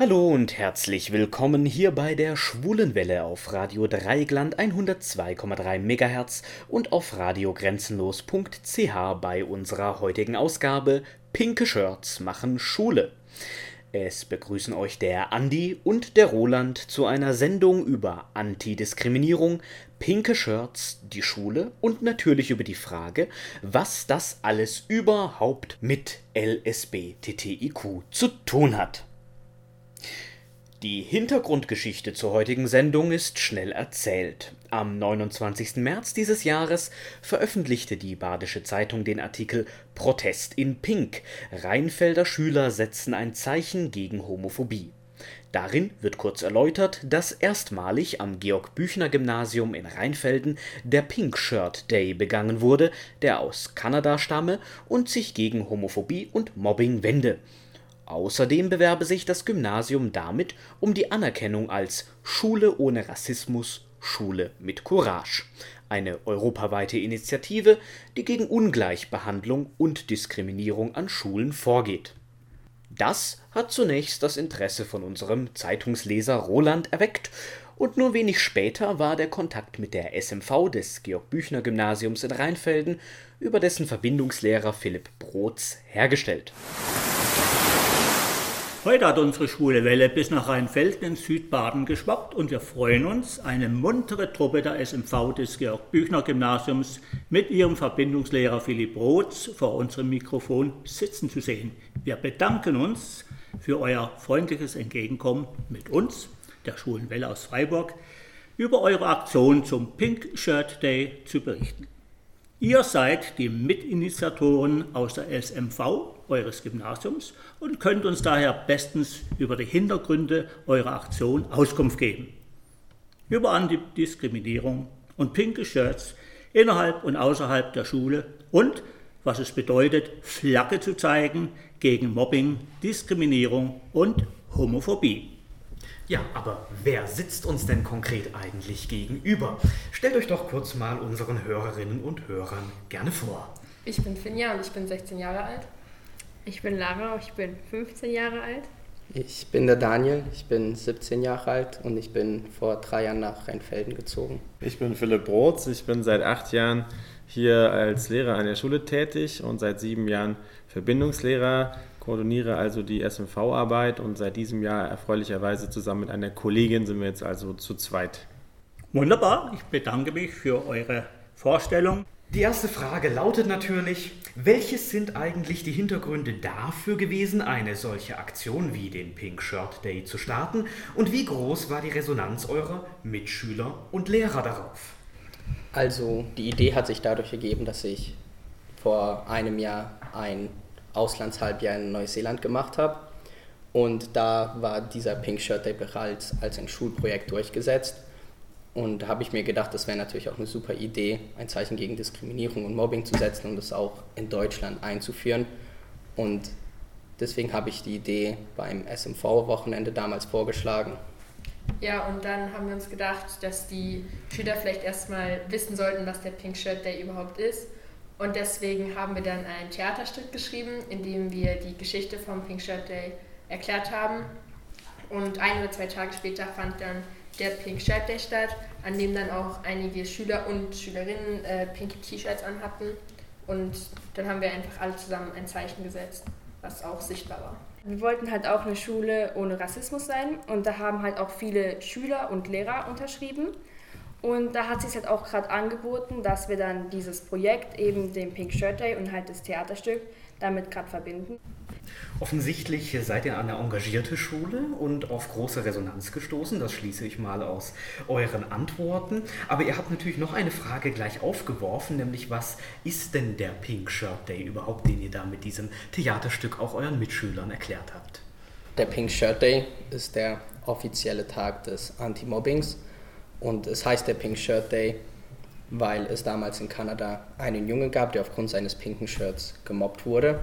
Hallo und herzlich willkommen hier bei der Schwulenwelle auf Radio Dreigland 102,3 MHz und auf radiogrenzenlos.ch bei unserer heutigen Ausgabe Pinke Shirts machen Schule. Es begrüßen euch der Andi und der Roland zu einer Sendung über Antidiskriminierung, pinke Shirts, die Schule und natürlich über die Frage, was das alles überhaupt mit LSBTTIQ zu tun hat. Die Hintergrundgeschichte zur heutigen Sendung ist schnell erzählt. Am 29. März dieses Jahres veröffentlichte die Badische Zeitung den Artikel Protest in Pink. Rheinfelder Schüler setzen ein Zeichen gegen Homophobie. Darin wird kurz erläutert, dass erstmalig am Georg-Büchner-Gymnasium in Rheinfelden der Pink Shirt Day begangen wurde, der aus Kanada stamme und sich gegen Homophobie und Mobbing wende Außerdem bewerbe sich das Gymnasium damit um die Anerkennung als Schule ohne Rassismus, Schule mit Courage, eine europaweite Initiative, die gegen Ungleichbehandlung und Diskriminierung an Schulen vorgeht. Das hat zunächst das Interesse von unserem Zeitungsleser Roland erweckt, und nur wenig später war der Kontakt mit der SMV des Georg-Büchner-Gymnasiums in Rheinfelden über dessen Verbindungslehrer Philipp Brotz hergestellt Heute hat unsere Schwule Welle bis nach Rheinfelden in Südbaden geschwappt und wir freuen uns, eine muntere Truppe der SMV des Georg-Büchner-Gymnasiums mit ihrem Verbindungslehrer Philipp Roths vor unserem Mikrofon sitzen zu sehen. Wir bedanken uns für euer freundliches Entgegenkommen mit uns, der Schwulen Welle aus Freiburg, über eure Aktion zum Pink Shirt Day zu berichten. Ihr seid die Mitinitiatoren aus der SMV eures Gymnasiums und könnt uns daher bestens über die Hintergründe eurer Aktion Auskunft geben. Über Antidiskriminierung und pinke Shirts innerhalb und außerhalb der Schule und was es bedeutet, Flagge zu zeigen gegen Mobbing, Diskriminierung und Homophobie. Ja, aber wer sitzt uns denn konkret eigentlich gegenüber? Stellt euch doch kurz mal unseren Hörerinnen und Hörern gerne vor. Ich bin Finja und ich bin 16 Jahre alt. Ich bin Lara, ich bin 15 Jahre alt. Ich bin der Daniel, ich bin 17 Jahre alt und ich bin vor drei Jahren nach Rheinfelden gezogen. Ich bin Philipp Brotz, ich bin seit acht Jahren hier als Lehrer an der Schule tätig und seit sieben Jahren Verbindungslehrer, koordiniere also die SMV-Arbeit und seit diesem Jahr erfreulicherweise zusammen mit einer Kollegin sind wir jetzt also zu zweit. Wunderbar, ich bedanke mich für eure Vorstellung. Die erste Frage lautet natürlich, welches sind eigentlich die Hintergründe dafür gewesen, eine solche Aktion wie den Pink Shirt Day zu starten? Und wie groß war die Resonanz eurer Mitschüler und Lehrer darauf? Also die Idee hat sich dadurch ergeben, dass ich vor einem Jahr ein Auslandshalbjahr in Neuseeland gemacht habe. Und da war dieser Pink Shirt Day bereits als ein Schulprojekt durchgesetzt und da habe ich mir gedacht, das wäre natürlich auch eine super Idee, ein Zeichen gegen Diskriminierung und Mobbing zu setzen und das auch in Deutschland einzuführen. Und deswegen habe ich die Idee beim SMV-Wochenende damals vorgeschlagen. Ja, und dann haben wir uns gedacht, dass die Schüler vielleicht erstmal wissen sollten, was der Pink Shirt Day überhaupt ist. Und deswegen haben wir dann ein Theaterstück geschrieben, in dem wir die Geschichte vom Pink Shirt Day erklärt haben. Und ein oder zwei Tage später fand dann der Pink Shirt Day statt, an dem dann auch einige Schüler und Schülerinnen äh, pinke T-Shirts anhatten. Und dann haben wir einfach alle zusammen ein Zeichen gesetzt, was auch sichtbar war. Wir wollten halt auch eine Schule ohne Rassismus sein und da haben halt auch viele Schüler und Lehrer unterschrieben. Und da hat sich halt auch gerade angeboten, dass wir dann dieses Projekt, eben den Pink Shirt Day und halt das Theaterstück, damit gerade verbinden. Offensichtlich seid ihr eine engagierte Schule und auf große Resonanz gestoßen. Das schließe ich mal aus euren Antworten. Aber ihr habt natürlich noch eine Frage gleich aufgeworfen, nämlich was ist denn der Pink Shirt Day überhaupt, den ihr da mit diesem Theaterstück auch euren Mitschülern erklärt habt? Der Pink Shirt Day ist der offizielle Tag des Anti-Mobbings und es heißt der Pink Shirt Day, weil es damals in Kanada einen Jungen gab, der aufgrund seines pinken Shirts gemobbt wurde.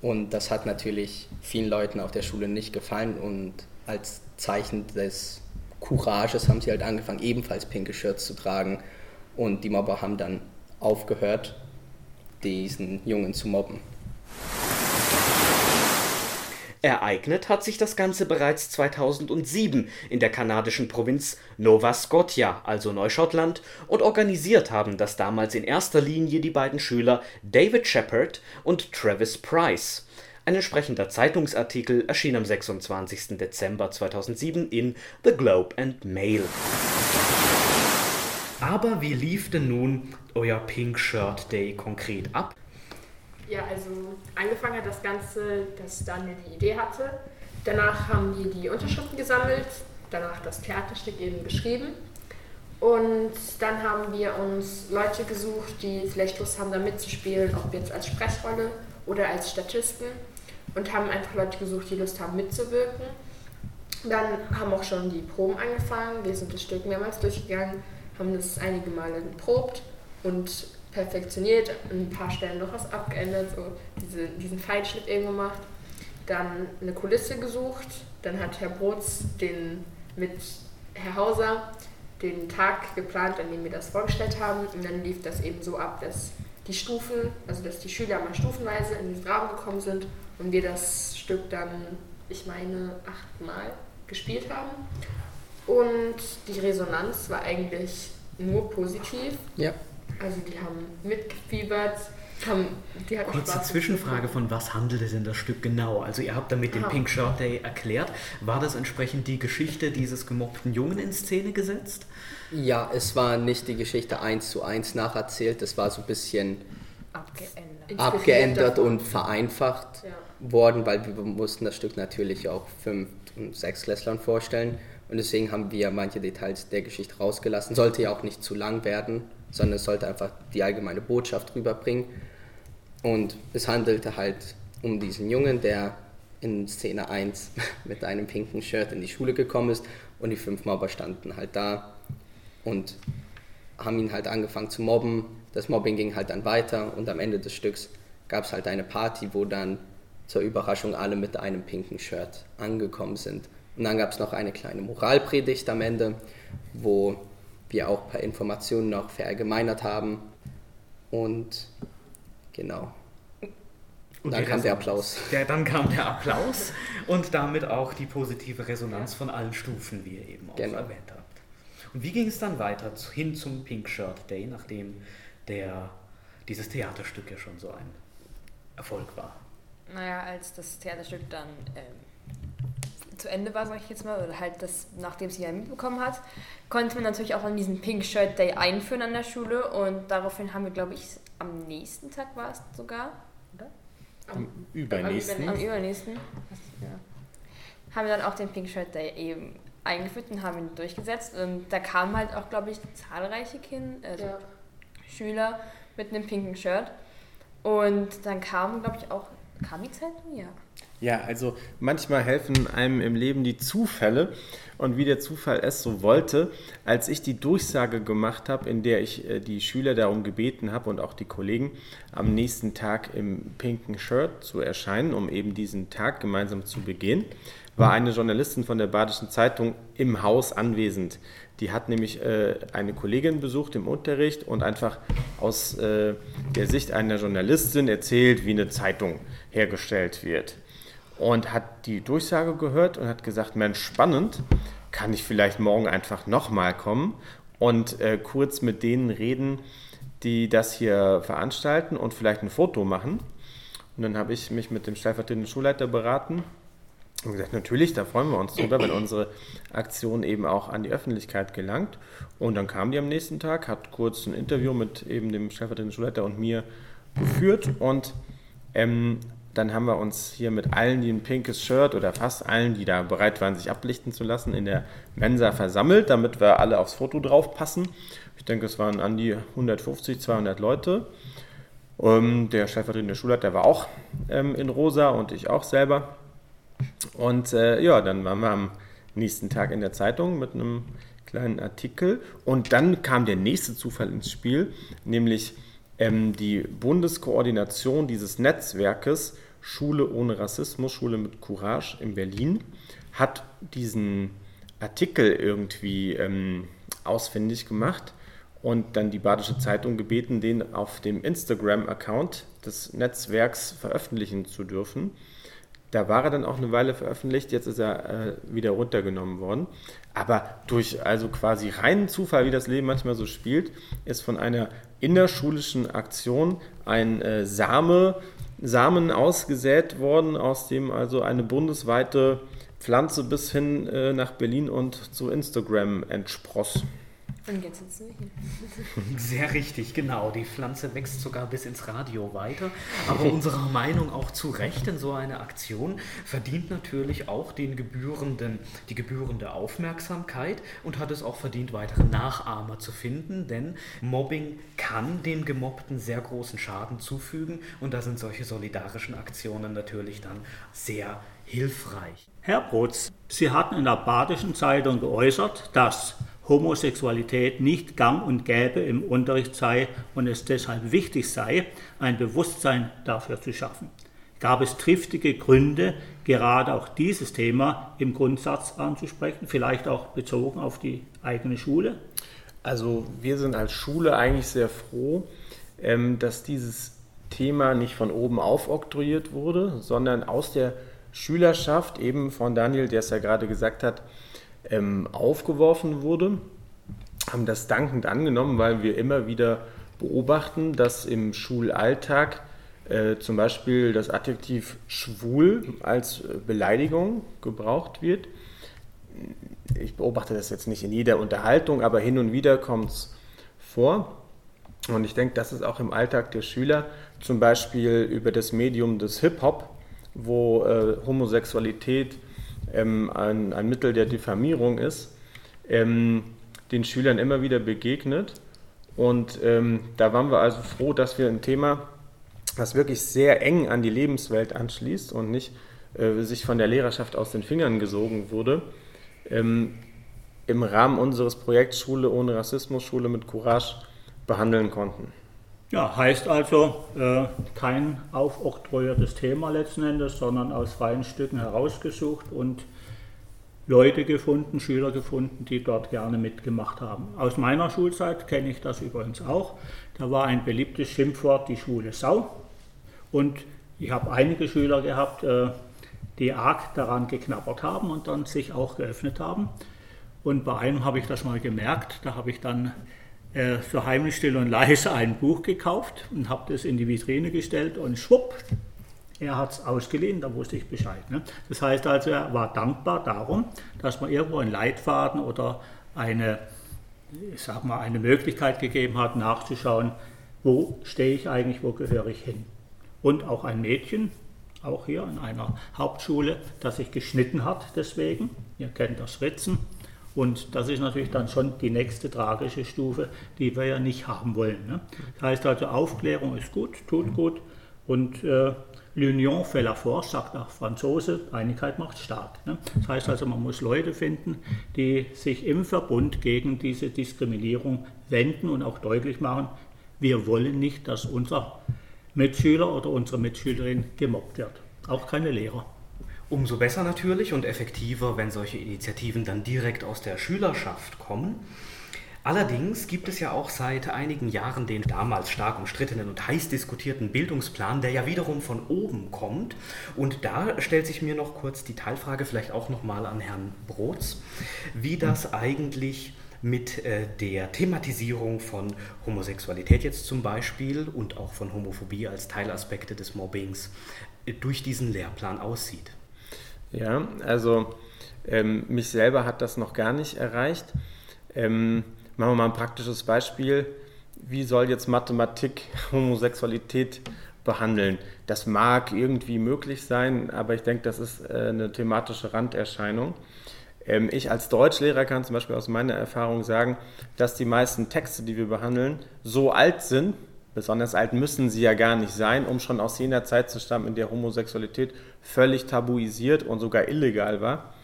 Und das hat natürlich vielen Leuten auf der Schule nicht gefallen. Und als Zeichen des Courages haben sie halt angefangen, ebenfalls pinke Shirts zu tragen. Und die Mobber haben dann aufgehört, diesen Jungen zu mobben. Ereignet hat sich das Ganze bereits 2007 in der kanadischen Provinz Nova Scotia, also Neuschottland, und organisiert haben das damals in erster Linie die beiden Schüler David Shepard und Travis Price. Ein entsprechender Zeitungsartikel erschien am 26. Dezember 2007 in The Globe and Mail. Aber wie lief denn nun euer Pink Shirt Day konkret ab? Ja, also angefangen hat das Ganze, dass Daniel die Idee hatte. Danach haben wir die Unterschriften gesammelt, danach das Theaterstück eben geschrieben. Und dann haben wir uns Leute gesucht, die vielleicht Lust haben, da mitzuspielen, ob jetzt als Sprechrolle oder als Statisten. Und haben einfach Leute gesucht, die Lust haben mitzuwirken. Dann haben auch schon die Proben angefangen. Wir sind das Stück mehrmals durchgegangen, haben das einige Male geprobt und perfektioniert, an ein paar Stellen noch was abgeändert, so diese, diesen Feinschnitt eben gemacht. Dann eine Kulisse gesucht, dann hat Herr Brotz den mit Herr Hauser den Tag geplant, an dem wir das vorgestellt haben und dann lief das eben so ab, dass die Stufen, also dass die Schüler mal stufenweise in den Rahmen gekommen sind und wir das Stück dann, ich meine, achtmal gespielt haben. Und die Resonanz war eigentlich nur positiv. Ja. Also die haben mitgefiebert, haben, die hatten Kurze Spaß. Zwischenfrage, von was handelte denn das Stück genau? Also ihr habt damit den Aha. Pink Shirt Day erklärt. War das entsprechend die Geschichte dieses gemobbten Jungen in Szene gesetzt? Ja, es war nicht die Geschichte eins zu eins nacherzählt, es war so ein bisschen Abgeändert. Abgeändert und vereinfacht Ja. worden, weil wir mussten das Stück natürlich auch fünf und sechsklässlern vorstellen und deswegen haben wir manche Details der Geschichte rausgelassen. Sollte ja auch nicht zu lang werden, sondern es sollte einfach die allgemeine Botschaft rüberbringen. Und es handelte halt um diesen Jungen, der in Szene 1 mit einem pinken Shirt in die Schule gekommen ist und die fünf Mobber standen halt da und haben ihn halt angefangen zu mobben. Das Mobbing ging halt dann weiter und am Ende des Stücks gab es halt eine Party, wo dann zur Überraschung alle mit einem pinken Shirt angekommen sind. Und dann gab es noch eine kleine Moralpredigt am Ende, wo wir auch ein paar Informationen noch verallgemeinert haben. Und genau. Und dann kam der. Applaus. Ja, dann kam der Applaus und damit auch die positive Resonanz von allen Stufen, wie ihr eben auch Genau. erwähnt habt. Und wie ging es dann weiter hin zum Pink Shirt Day, nachdem der, dieses Theaterstück ja schon so ein Erfolg war? Naja, als das Theaterstück dann ähm, zu Ende war, sag ich jetzt mal, oder halt das, nachdem sie ja mitbekommen hat, konnte man natürlich auch an diesen Pink Shirt Day einführen an der Schule und daraufhin haben wir, glaube ich, am nächsten Tag war es sogar, Am übernächsten. am übernächsten, ja, haben wir dann auch den Pink Shirt Day eben eingeführt und haben ihn durchgesetzt und da kamen halt auch, glaube ich, zahlreiche Kinder, also Ja. Schüler mit einem pinken Shirt und dann kam, glaube ich, auch, kam die Zeitung? Ja. Ja, also manchmal helfen einem im Leben die Zufälle und wie der Zufall es so wollte, als ich die Durchsage gemacht habe, in der ich äh, die Schüler darum gebeten habe und auch die Kollegen, am nächsten Tag im pinken Shirt zu erscheinen, um eben diesen Tag gemeinsam zu begehen, war eine Journalistin von der Badischen Zeitung im Haus anwesend. Die hat nämlich äh, eine Kollegin besucht im Unterricht und einfach aus äh, der Sicht einer Journalistin erzählt, wie eine Zeitung hergestellt wird und hat die Durchsage gehört und hat gesagt, Mensch, spannend, kann ich vielleicht morgen einfach nochmal kommen und äh, kurz mit denen reden, die das hier veranstalten und vielleicht ein Foto machen. Und dann habe ich mich mit dem stellvertretenden Schulleiter beraten und gesagt, natürlich, da freuen wir uns drüber, wenn unsere Aktion eben auch an die Öffentlichkeit gelangt. Und dann kam die am nächsten Tag, hat kurz ein Interview mit eben dem stellvertretenden Schulleiter und mir geführt und ähm, dann haben wir uns hier mit allen, die ein pinkes Shirt oder fast allen, die da bereit waren, sich ablichten zu lassen, in der Mensa versammelt, damit wir alle aufs Foto drauf passen. Ich denke, es waren an die 150, 200 Leute. Ähm, der stellvertretende Schulleiter war auch ähm, in rosa und ich auch selber. Und äh, ja, dann waren wir am nächsten Tag in der Zeitung mit einem kleinen Artikel. Und dann kam der nächste Zufall ins Spiel, nämlich ähm, die Bundeskoordination dieses Netzwerkes Schule ohne Rassismus, Schule mit Courage in Berlin, hat diesen Artikel irgendwie ähm, ausfindig gemacht und dann die Badische Zeitung gebeten, den auf dem Instagram-Account des Netzwerks veröffentlichen zu dürfen. Da war er dann auch eine Weile veröffentlicht, jetzt ist er äh, wieder runtergenommen worden. Aber durch also quasi reinen Zufall, wie das Leben manchmal so spielt, ist von einer innerschulischen Aktion ein äh, Same, Samen ausgesät worden, aus dem also eine bundesweite Pflanze bis hin äh, nach Berlin und zu Instagram entspross. Und jetzt sitzen wir hier. Sehr richtig, genau. Die Pflanze wächst sogar bis ins Radio weiter. Aber unserer Meinung auch zu Recht, denn so eine Aktion verdient natürlich auch den gebührenden, die gebührende Aufmerksamkeit und hat es auch verdient, weitere Nachahmer zu finden, denn Mobbing kann den Gemobbten sehr großen Schaden zufügen und da sind solche solidarischen Aktionen natürlich dann sehr hilfreich. Herr Brotz, Sie hatten in der Badischen Zeitung geäußert, dass Homosexualität nicht gang und gäbe im Unterricht sei und es deshalb wichtig sei, ein Bewusstsein dafür zu schaffen. Gab es triftige Gründe, gerade auch dieses Thema im Grundsatz anzusprechen, vielleicht auch bezogen auf die eigene Schule? Also wir sind als Schule eigentlich sehr froh, ähm, dass dieses Thema nicht von oben aufoktroyiert wurde, sondern aus der Schülerschaft, eben von Daniel, der es ja gerade gesagt hat, ähm, aufgeworfen wurde, haben das dankend angenommen, weil wir immer wieder beobachten, dass im Schulalltag äh, zum Beispiel das Adjektiv schwul als äh, Beleidigung gebraucht wird. Ich beobachte das jetzt nicht in jeder Unterhaltung, aber hin und wieder kommt es vor. Und ich denke, das ist auch im Alltag der Schüler, zum Beispiel über das Medium des Hip-Hop, wo äh, Homosexualität ähm, ein, ein, Mittel der Diffamierung ist, ähm, den Schülern immer wieder begegnet. Und ähm, da waren wir also froh, dass wir ein Thema, das wirklich sehr eng an die Lebenswelt anschließt und nicht äh, sich von der Lehrerschaft aus den Fingern gesogen wurde, ähm, im Rahmen unseres Projekts Schule ohne Rassismus, Schule mit Courage behandeln konnten. Ja, heißt also äh, kein aufoktroyiertes Thema letzten Endes, sondern aus freien Stücken herausgesucht und Leute gefunden, Schüler gefunden, die dort gerne mitgemacht haben. Aus meiner Schulzeit kenne ich das übrigens auch. Da war ein beliebtes Schimpfwort die Schule Sau. Und ich habe einige Schüler gehabt, äh, die arg daran geknabbert haben und dann sich auch geöffnet haben. Und bei einem habe ich das mal gemerkt, da habe ich dann äh, so heimlich still und leise ein Buch gekauft und habe das in die Vitrine gestellt und schwupp, er hat es ausgeliehen, da wusste ich Bescheid. Ne? Das heißt also, er war dankbar darum, dass man irgendwo einen Leitfaden oder eine, ich sag mal, eine Möglichkeit gegeben hat, nachzuschauen, wo stehe ich eigentlich, wo gehöre ich hin. Und auch ein Mädchen, auch hier in einer Hauptschule, das sich geschnitten hat deswegen, ihr kennt das Ritzen, und das ist natürlich dann schon die nächste tragische Stufe, die wir ja nicht haben wollen. Ne? Das heißt also, Aufklärung ist gut, tut gut und äh, L'union fait la force, sagt der Franzose, Einigkeit macht stark. Ne? Das heißt also, man muss Leute finden, die sich im Verbund gegen diese Diskriminierung wenden und auch deutlich machen, wir wollen nicht, dass unser Mitschüler oder unsere Mitschülerin gemobbt wird. Auch keine Lehrer. Umso besser natürlich und effektiver, wenn solche Initiativen dann direkt aus der Schülerschaft kommen. Allerdings gibt es ja auch seit einigen Jahren den damals stark umstrittenen und heiß diskutierten Bildungsplan, der ja wiederum von oben kommt. Und da stellt sich mir noch kurz die Teilfrage, vielleicht auch nochmal an Herrn Brotz, wie das eigentlich mit äh, der Thematisierung von Homosexualität jetzt zum Beispiel und auch von Homophobie als Teilaspekte des Mobbings äh, durch diesen Lehrplan aussieht. Ja, also ähm, mich selber hat das noch gar nicht erreicht. Ähm, machen wir mal ein praktisches Beispiel. Wie soll jetzt Mathematik Homosexualität behandeln? Das mag irgendwie möglich sein, aber ich denke, das ist äh, eine thematische Randerscheinung. Ähm, ich als Deutschlehrer kann zum Beispiel aus meiner Erfahrung sagen, dass die meisten Texte, die wir behandeln, so alt sind, Besonders alt müssen sie ja gar nicht sein, um schon aus jener Zeit zu stammen, in der Homosexualität völlig tabuisiert und sogar illegal war,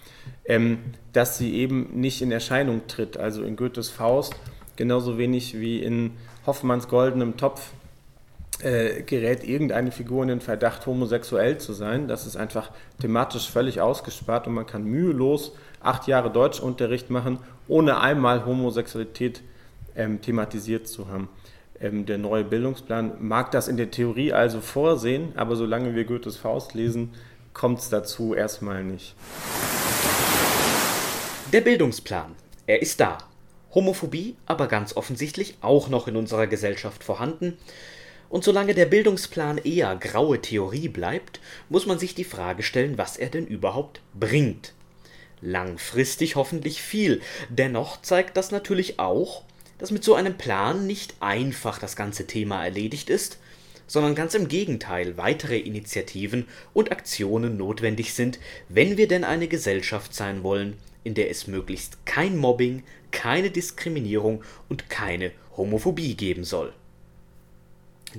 ähm, dass sie eben nicht in Erscheinung tritt. Also in Goethes Faust genauso wenig wie in Hoffmanns goldenem Topf äh, gerät irgendeine Figur in den Verdacht, homosexuell zu sein. Das ist einfach thematisch völlig ausgespart und man kann mühelos acht Jahre Deutschunterricht machen, ohne einmal Homosexualität ähm, thematisiert zu haben. Ähm, der neue Bildungsplan mag das in der Theorie also vorsehen, aber solange wir Goethes Faust lesen, kommt es dazu erstmal nicht. Der Bildungsplan. Er ist da. Homophobie aber ganz offensichtlich auch noch in unserer Gesellschaft vorhanden. Und solange der Bildungsplan eher graue Theorie bleibt, muss man sich die Frage stellen, was er denn überhaupt bringt. Langfristig hoffentlich viel. Dennoch zeigt das natürlich auch, dass mit so einem Plan nicht einfach das ganze Thema erledigt ist, sondern ganz im Gegenteil weitere Initiativen und Aktionen notwendig sind, wenn wir denn eine Gesellschaft sein wollen, in der es möglichst kein Mobbing, keine Diskriminierung und keine Homophobie geben soll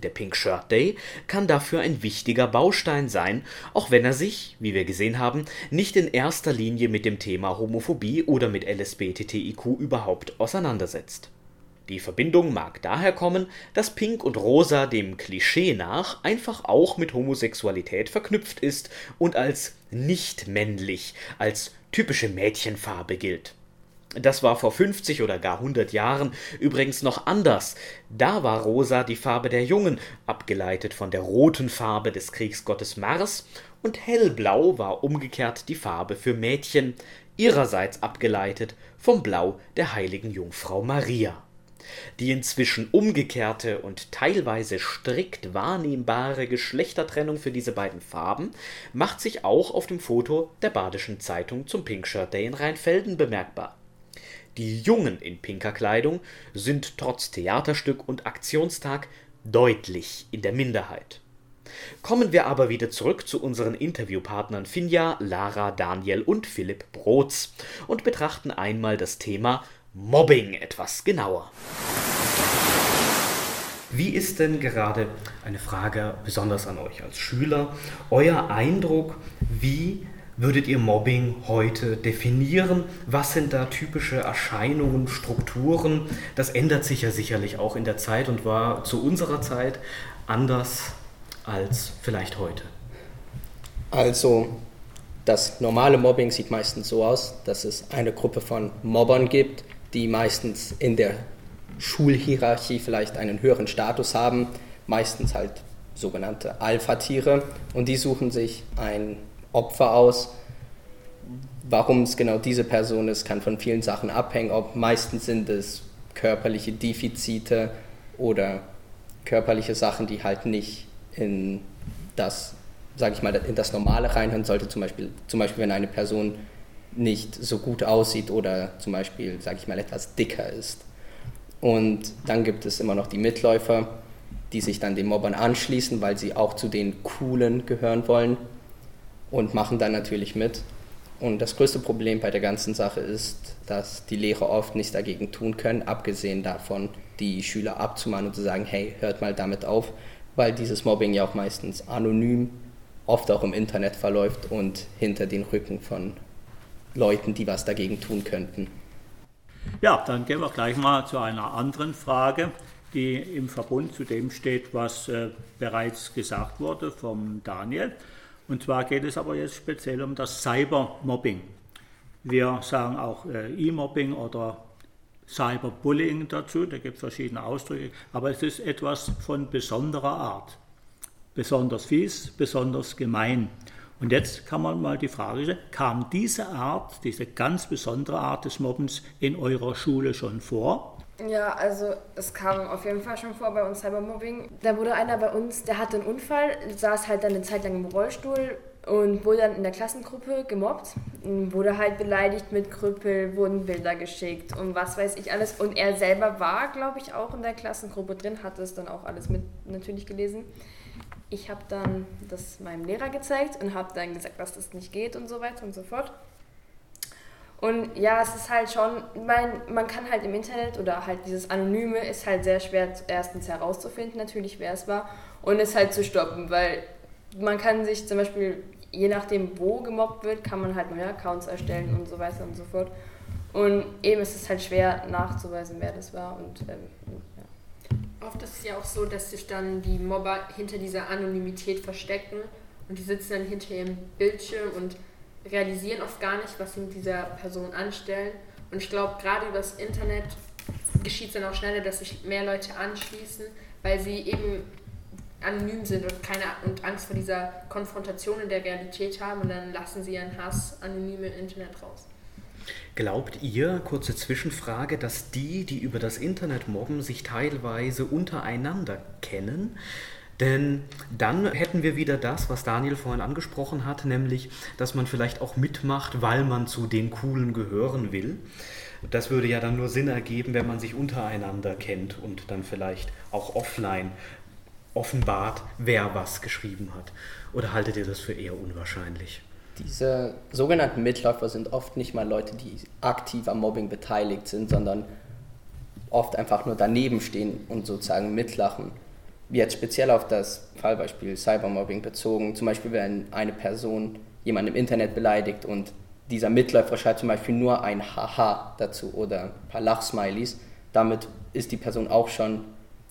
der Pink Shirt Day kann dafür ein wichtiger Baustein sein, auch wenn er sich, wie wir gesehen haben, nicht in erster Linie mit dem Thema Homophobie oder mit LSBTTIQ überhaupt auseinandersetzt. Die Verbindung mag daher kommen, dass Pink und Rosa dem Klischee nach einfach auch mit Homosexualität verknüpft ist und als nicht männlich, als typische Mädchenfarbe gilt das war vor 50 oder gar 100 Jahren übrigens noch anders. Da war rosa die Farbe der Jungen, abgeleitet von der roten Farbe des Kriegsgottes Mars, und hellblau war umgekehrt die Farbe für Mädchen, ihrerseits abgeleitet vom Blau der heiligen Jungfrau Maria. Die inzwischen umgekehrte und teilweise strikt wahrnehmbare Geschlechtertrennung für diese beiden Farben macht sich auch auf dem Foto der Badischen Zeitung zum Pink Shirt Day in Rheinfelden bemerkbar die Jungen in pinker Kleidung sind trotz Theaterstück und Aktionstag deutlich in der Minderheit. Kommen wir aber wieder zurück zu unseren Interviewpartnern Finja, Lara, Daniel und Philipp Brotz und betrachten einmal das Thema Mobbing etwas genauer. Wie ist denn gerade eine Frage besonders an euch als Schüler, euer Eindruck, wie würdet ihr Mobbing heute definieren? Was sind da typische Erscheinungen, Strukturen? Das ändert sich ja sicherlich auch in der Zeit und war zu unserer Zeit anders als vielleicht heute. Also das normale Mobbing sieht meistens so aus, dass es eine Gruppe von Mobbern gibt, die meistens in der Schulhierarchie vielleicht einen höheren Status haben, meistens halt sogenannte Alpha-Tiere und die suchen sich ein Opfer aus. Warum es genau diese Person ist, kann von vielen Sachen abhängen. Ob meistens sind es körperliche Defizite oder körperliche Sachen, die halt nicht in das, sage ich mal, in das Normale reinhören sollte. Zum Beispiel, zum Beispiel, wenn eine Person nicht so gut aussieht oder zum Beispiel, sage ich mal, etwas dicker ist. Und dann gibt es immer noch die Mitläufer, die sich dann den Mobbern anschließen, weil sie auch zu den Coolen gehören wollen und machen dann natürlich mit. Und das größte Problem bei der ganzen Sache ist, dass die Lehrer oft nichts dagegen tun können, abgesehen davon, die Schüler abzumahnen und zu sagen, hey, hört mal damit auf, weil dieses Mobbing ja auch meistens anonym, oft auch im Internet verläuft und hinter den Rücken von Leuten, die was dagegen tun könnten. Ja, dann gehen wir gleich mal zu einer anderen Frage, die im Verbund zu dem steht, was äh, bereits gesagt wurde vom Daniel. Und zwar geht es aber jetzt speziell um das Cybermobbing. Wir sagen auch äh, E-Mobbing oder Cyberbullying dazu, da gibt es verschiedene Ausdrücke, aber es ist etwas von besonderer Art. Besonders fies, besonders gemein. Und jetzt kann man mal die Frage stellen, kam diese Art, diese ganz besondere Art des Mobbens in eurer Schule schon vor? Ja, also es kam auf jeden Fall schon vor bei uns Cybermobbing. Da wurde einer bei uns, der hatte einen Unfall, saß halt dann eine Zeit lang im Rollstuhl und wurde dann in der Klassengruppe gemobbt, wurde halt beleidigt mit Krüppel, wurden Bilder geschickt und was weiß ich alles. Und er selber war, glaube ich, auch in der Klassengruppe drin, hatte es dann auch alles mit natürlich gelesen. Ich habe dann das meinem Lehrer gezeigt und habe dann gesagt, dass das nicht geht und so weiter und so fort. Und ja, es ist halt schon, mein, man kann halt im Internet oder halt dieses Anonyme ist halt sehr schwer erstens herauszufinden, natürlich wer es war, und es halt zu stoppen, weil man kann sich zum Beispiel, je nachdem wo gemobbt wird, kann man halt neue Accounts erstellen und so weiter und so fort. Und eben ist es halt schwer nachzuweisen, wer das war und ähm. Oft ist es ja auch so, dass sich dann die Mobber hinter dieser Anonymität verstecken und die sitzen dann hinter ihrem Bildschirm und realisieren oft gar nicht, was sie mit dieser Person anstellen. Und ich glaube, gerade über das Internet geschieht es dann auch schneller, dass sich mehr Leute anschließen, weil sie eben anonym sind und keine und Angst vor dieser Konfrontation in der Realität haben und dann lassen sie ihren Hass anonym im Internet raus. Glaubt ihr, kurze Zwischenfrage, dass die, die über das Internet mobben, sich teilweise untereinander kennen? Denn dann hätten wir wieder das, was Daniel vorhin angesprochen hat, nämlich, dass man vielleicht auch mitmacht, weil man zu den Coolen gehören will. Das würde ja dann nur Sinn ergeben, wenn man sich untereinander kennt und dann vielleicht auch offline offenbart, wer was geschrieben hat. Oder haltet ihr das für eher unwahrscheinlich? Diese sogenannten Mitläufer sind oft nicht mal Leute, die aktiv am Mobbing beteiligt sind, sondern oft einfach nur daneben stehen und sozusagen mitlachen. Jetzt speziell auf das Fallbeispiel Cybermobbing bezogen, zum Beispiel wenn eine Person jemanden im Internet beleidigt und dieser Mitläufer schreibt zum Beispiel nur ein Haha dazu oder ein paar Lachsmilies, damit ist die Person auch schon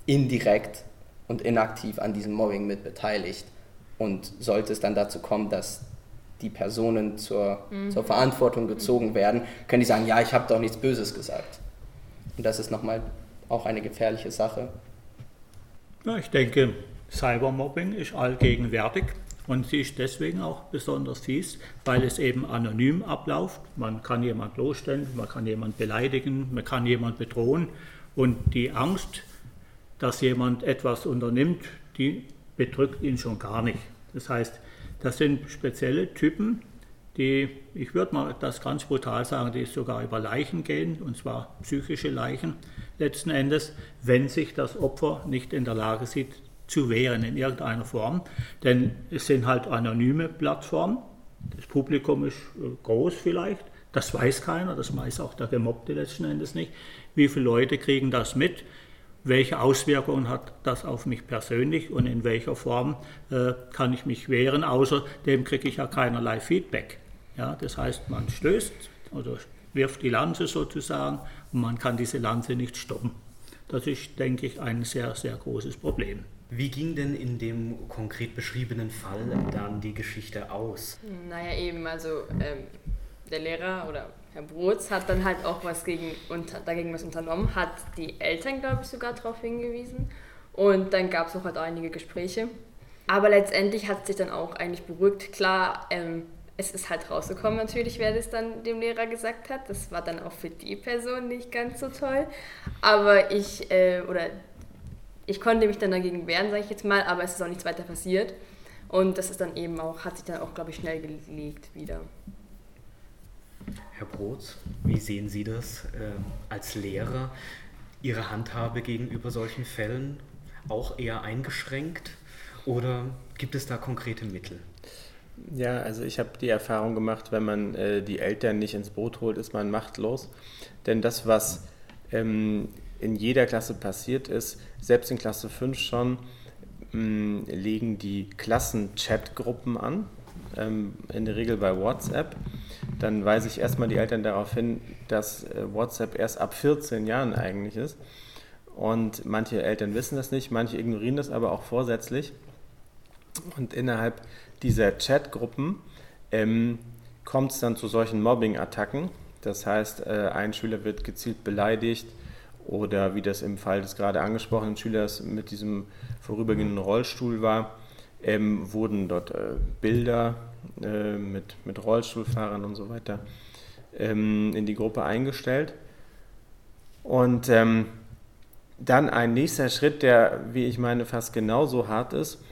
indirekt und inaktiv an diesem Mobbing mit beteiligt. Und sollte es dann dazu kommen, dass die Personen zur, mhm. zur Verantwortung gezogen werden, können die sagen, ja, ich habe doch nichts Böses gesagt. Und das ist nochmal auch eine gefährliche Sache. Ja, ich denke, Cybermobbing ist allgegenwärtig und sie ist deswegen auch besonders fies, weil es eben anonym abläuft. Man kann jemand losstellen, man kann jemand beleidigen, man kann jemand bedrohen und die Angst, dass jemand etwas unternimmt, die bedrückt ihn schon gar nicht. Das heißt, das sind spezielle Typen, die, ich würde mal das ganz brutal sagen, die sogar über Leichen gehen, und zwar psychische Leichen letzten Endes, wenn sich das Opfer nicht in der Lage sieht, zu wehren in irgendeiner Form. Denn es sind halt anonyme Plattformen. Das Publikum ist äh, groß vielleicht. Das weiß keiner, das weiß auch der Gemobbte letzten Endes nicht. Wie viele Leute kriegen das mit? Welche Auswirkungen hat das auf mich persönlich und in welcher Form äh, kann ich mich wehren. Außerdem kriege ich ja keinerlei Feedback. Ja, das heißt, man stößt oder wirft die Lanze sozusagen und man kann diese Lanze nicht stoppen. Das ist, denke ich, ein sehr, sehr großes Problem. Wie ging denn in dem konkret beschriebenen Fall dann die Geschichte aus? Naja, eben, also ähm, der Lehrer oder Herr Brotz hat dann halt auch was gegen, unter, dagegen was unternommen, hat die Eltern, glaube ich, sogar darauf hingewiesen. Und dann gab es auch halt einige Gespräche. Aber letztendlich hat sich dann auch eigentlich beruhigt. Klar, ähm, es ist halt rausgekommen natürlich, wer das dann dem Lehrer gesagt hat. Das war dann auch für die Person nicht ganz so toll. Aber ich, äh, oder ich konnte mich dann dagegen wehren, sage ich jetzt mal, aber es ist auch nichts weiter passiert. Und das ist dann eben auch, hat sich dann auch, glaube ich, schnell gelegt wieder. Herr Brotz, wie sehen Sie das äh, als Lehrer? Ihre Handhabe gegenüber solchen Fällen auch eher eingeschränkt oder gibt es da konkrete Mittel? Ja, also ich habe die Erfahrung gemacht, wenn man äh, die Eltern nicht ins Boot holt, ist man machtlos. Denn das, was ähm, in jeder Klasse passiert ist, selbst in Klasse 5 schon, mh, mm, legen die Klassen-Chat-Gruppen an, ähm, in der Regel bei WhatsApp dann weise ich erstmal die Eltern darauf hin, dass äh, WhatsApp erst ab 14 Jahren eigentlich ist. Und manche Eltern wissen das nicht, manche ignorieren das aber auch vorsätzlich. Und innerhalb dieser Chatgruppen ähm, kommt es dann zu solchen Mobbing-Attacken. Das heißt, äh, ein Schüler wird gezielt beleidigt oder wie das im Fall des gerade angesprochenen Schülers mit diesem vorübergehenden Rollstuhl war, ähm, wurden dort äh, Bilder äh, mit, mit Rollstuhlfahrern und so weiter ähm, in die Gruppe eingestellt. Und ähm, dann ein nächster Schritt, der, wie ich meine, fast genauso hart ist,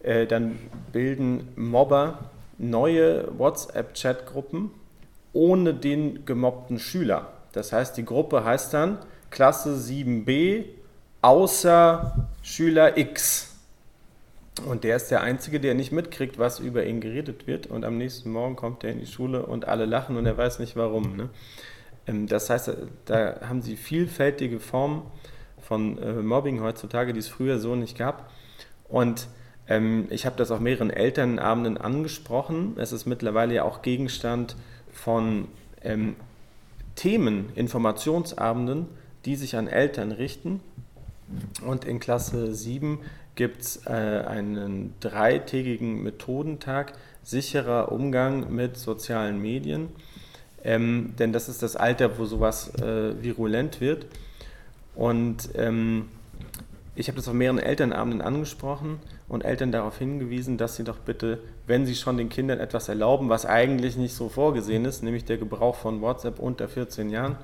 äh, dann bilden Mobber neue WhatsApp-Chat-Gruppen ohne den gemobbten Schüler. Das heißt, die Gruppe heißt dann Klasse 7b außer Schüler X. Und der ist der Einzige, der nicht mitkriegt, was über ihn geredet wird. Und am nächsten Morgen kommt er in die Schule und alle lachen und er weiß nicht warum. Ne? Ähm, das heißt, da haben sie vielfältige Formen von äh, Mobbing heutzutage, die es früher so nicht gab. Und ähm, ich habe das auf mehreren Elternabenden angesprochen. Es ist mittlerweile ja auch Gegenstand von ähm, Themen, Informationsabenden, die sich an Eltern richten. Und in Klasse 7 gibt es äh, einen dreitägigen Methodentag sicherer Umgang mit sozialen Medien. Ähm, denn das ist das Alter, wo sowas äh, virulent wird. Und ähm, ich habe das auf mehreren Elternabenden angesprochen und Eltern darauf hingewiesen, dass sie doch bitte, wenn sie schon den Kindern etwas erlauben, was eigentlich nicht so vorgesehen ist, nämlich der Gebrauch von WhatsApp unter 14 Jahren,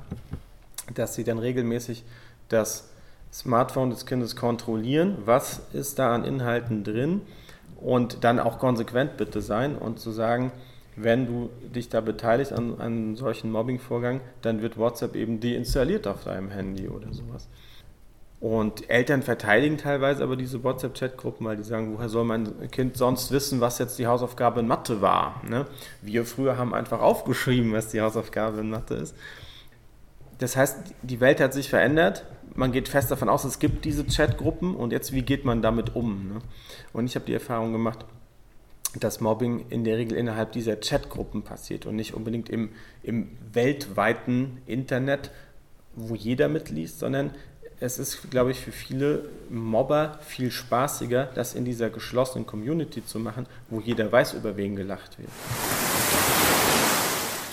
dass sie dann regelmäßig das Smartphone des Kindes kontrollieren, was ist da an Inhalten drin und dann auch konsequent bitte sein und zu sagen, wenn du dich da beteiligst an einem solchen Mobbing-Vorgang, dann wird WhatsApp eben deinstalliert auf deinem Handy oder sowas. Und Eltern verteidigen teilweise aber diese WhatsApp-Chat-Gruppen, weil die sagen, woher soll mein Kind sonst wissen, was jetzt die Hausaufgabe in Mathe war? Ne? Wir früher haben einfach aufgeschrieben, was die Hausaufgabe in Mathe ist. Das heißt, die Welt hat sich verändert. Man geht fest davon aus, es gibt diese Chatgruppen und jetzt, wie geht man damit um? Ne? Und ich habe die Erfahrung gemacht, dass Mobbing in der Regel innerhalb dieser Chatgruppen passiert und nicht unbedingt im, im weltweiten Internet, wo jeder mitliest, sondern es ist, glaube ich, für viele Mobber viel spaßiger, das in dieser geschlossenen Community zu machen, wo jeder weiß, über wen gelacht wird.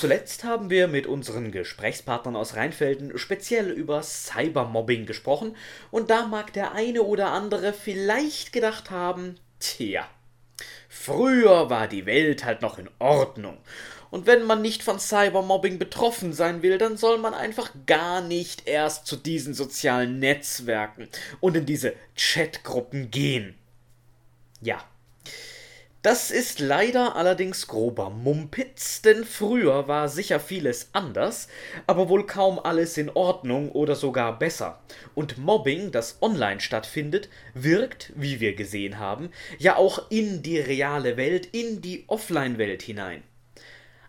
Zuletzt haben wir mit unseren Gesprächspartnern aus Rheinfelden speziell über Cybermobbing gesprochen und da mag der eine oder andere vielleicht gedacht haben, tja, früher war die Welt halt noch in Ordnung und wenn man nicht von Cybermobbing betroffen sein will, dann soll man einfach gar nicht erst zu diesen sozialen Netzwerken und in diese Chatgruppen gehen. Ja. Das ist leider allerdings grober Mumpitz, denn früher war sicher vieles anders, aber wohl kaum alles in Ordnung oder sogar besser. Und Mobbing, das online stattfindet, wirkt, wie wir gesehen haben, ja auch in die reale Welt, in die Offline-Welt hinein.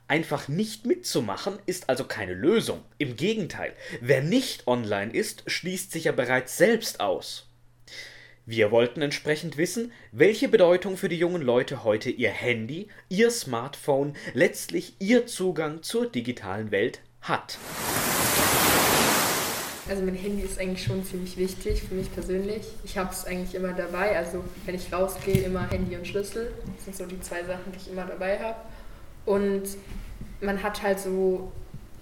Einfach nicht mitzumachen ist also keine Lösung. Im Gegenteil, wer nicht online ist, schließt sich ja bereits selbst aus. Wir wollten entsprechend wissen, welche Bedeutung für die jungen Leute heute ihr Handy, ihr Smartphone, letztlich ihr Zugang zur digitalen Welt hat. Also mein Handy ist eigentlich schon ziemlich wichtig für mich persönlich. Ich habe es eigentlich immer dabei. Also wenn ich rausgehe, immer Handy und Schlüssel. Das sind so die zwei Sachen, die ich immer dabei habe. Und man hat halt so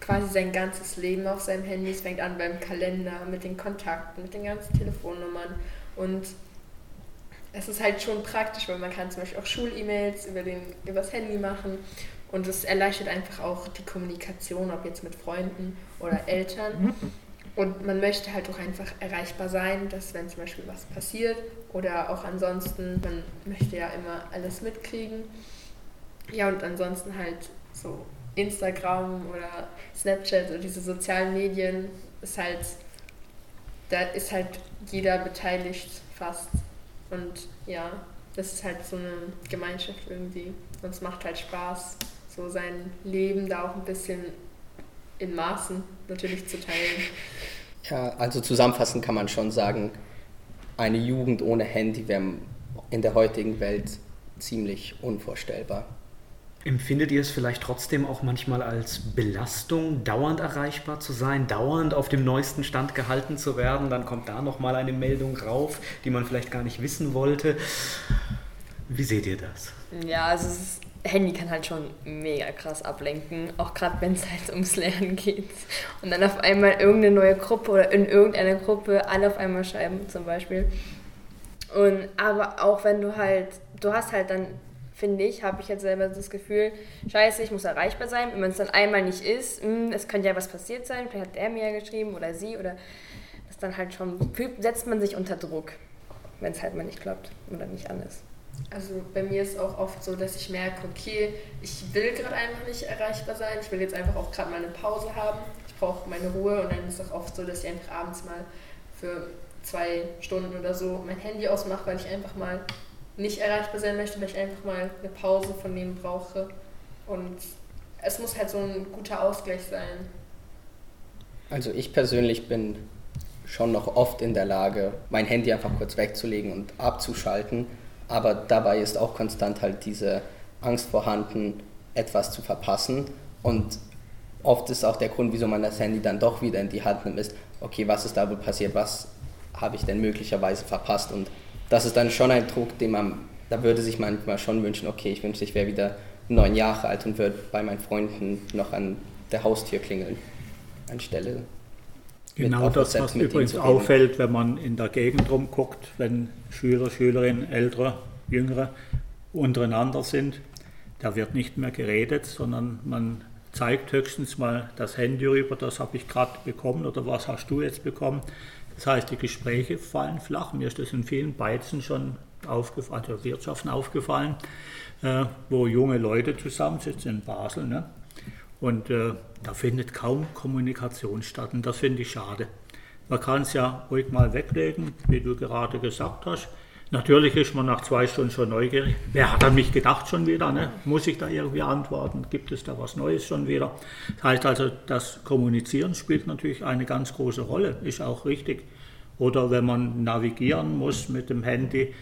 quasi sein ganzes Leben auf seinem Handy. Es fängt an beim Kalender, mit den Kontakten, mit den ganzen Telefonnummern. Und es ist halt schon praktisch, weil man kann zum Beispiel auch Schul-E-Mails über, über das Handy machen. Und es erleichtert einfach auch die Kommunikation, ob jetzt mit Freunden oder Eltern. Und man möchte halt auch einfach erreichbar sein, dass wenn zum Beispiel was passiert oder auch ansonsten, man möchte ja immer alles mitkriegen. Ja, und ansonsten halt so Instagram oder Snapchat oder diese sozialen Medien ist halt, da ist halt jeder beteiligt fast. Und ja, das ist halt so eine Gemeinschaft irgendwie. Und es macht halt Spaß, so sein Leben da auch ein bisschen in Maßen natürlich zu teilen. Ja, also zusammenfassend kann man schon sagen, eine Jugend ohne Handy wäre in der heutigen Welt ziemlich unvorstellbar. Empfindet ihr es vielleicht trotzdem auch manchmal als Belastung, dauernd erreichbar zu sein, dauernd auf dem neuesten Stand gehalten zu werden? Dann kommt da nochmal eine Meldung rauf, die man vielleicht gar nicht wissen wollte. Wie seht ihr das? Ja, also das Handy kann halt schon mega krass ablenken, auch gerade wenn es halt ums Lernen geht. Und dann auf einmal irgendeine neue Gruppe oder in irgendeiner Gruppe alle auf einmal schreiben zum Beispiel. Und aber auch wenn du halt, du hast halt dann finde ich, habe ich jetzt selber das Gefühl, scheiße, ich muss erreichbar sein. Wenn man es dann einmal nicht ist, mh, hm, es könnte ja was passiert sein, vielleicht hat er mir ja geschrieben oder sie oder das dann halt schon, setzt man sich unter Druck, wenn es halt mal nicht klappt oder nicht an ist. Also bei mir ist auch oft so, dass ich merke, okay, ich will gerade einfach nicht erreichbar sein, ich will jetzt einfach auch gerade mal eine Pause haben, ich brauche meine Ruhe und dann ist es auch oft so, dass ich einfach abends mal für zwei Stunden oder so mein Handy ausmache, weil ich einfach mal nicht erreichbar sein möchte, weil ich einfach mal eine Pause von denen brauche. Und es muss halt so ein guter Ausgleich sein. Also ich persönlich bin schon noch oft in der Lage, mein Handy einfach kurz wegzulegen und abzuschalten. Aber dabei ist auch konstant halt diese Angst vorhanden, etwas zu verpassen. Und oft ist auch der Grund, wieso man das Handy dann doch wieder in die Hand nimmt, ist, okay, was ist da wohl passiert, was habe ich denn möglicherweise verpasst und das ist dann schon ein Druck, den man, da würde sich manchmal schon wünschen, okay, ich wünschte, ich wäre wieder neun Jahre alt und würde bei meinen Freunden noch an der Haustür klingeln, anstelle Genau das, was übrigens auffällt, wenn man in der Gegend rumguckt, wenn Schüler, Schülerinnen, Ältere, Jüngere untereinander sind. Da wird nicht mehr geredet, sondern man zeigt höchstens mal das Handy rüber, das habe ich gerade bekommen oder was hast du jetzt bekommen. Das heißt, die Gespräche fallen flach. Mir ist das in vielen Beizen schon aufgefallen, also Wirtschaften aufgefallen, äh, wo junge Leute zusammensitzen in Basel. Ne? Und äh, da findet kaum Kommunikation statt und das finde ich schade. Man kann es ja ruhig mal weglegen, wie du gerade gesagt hast. Natürlich ist man nach zwei Stunden schon neugierig. Wer hat an mich gedacht schon wieder? Ne? Muss ich da irgendwie antworten? Gibt es da was Neues schon wieder? Das heißt also, das Kommunizieren spielt natürlich eine ganz große Rolle, ist auch richtig. Oder wenn man navigieren muss mit dem Handy,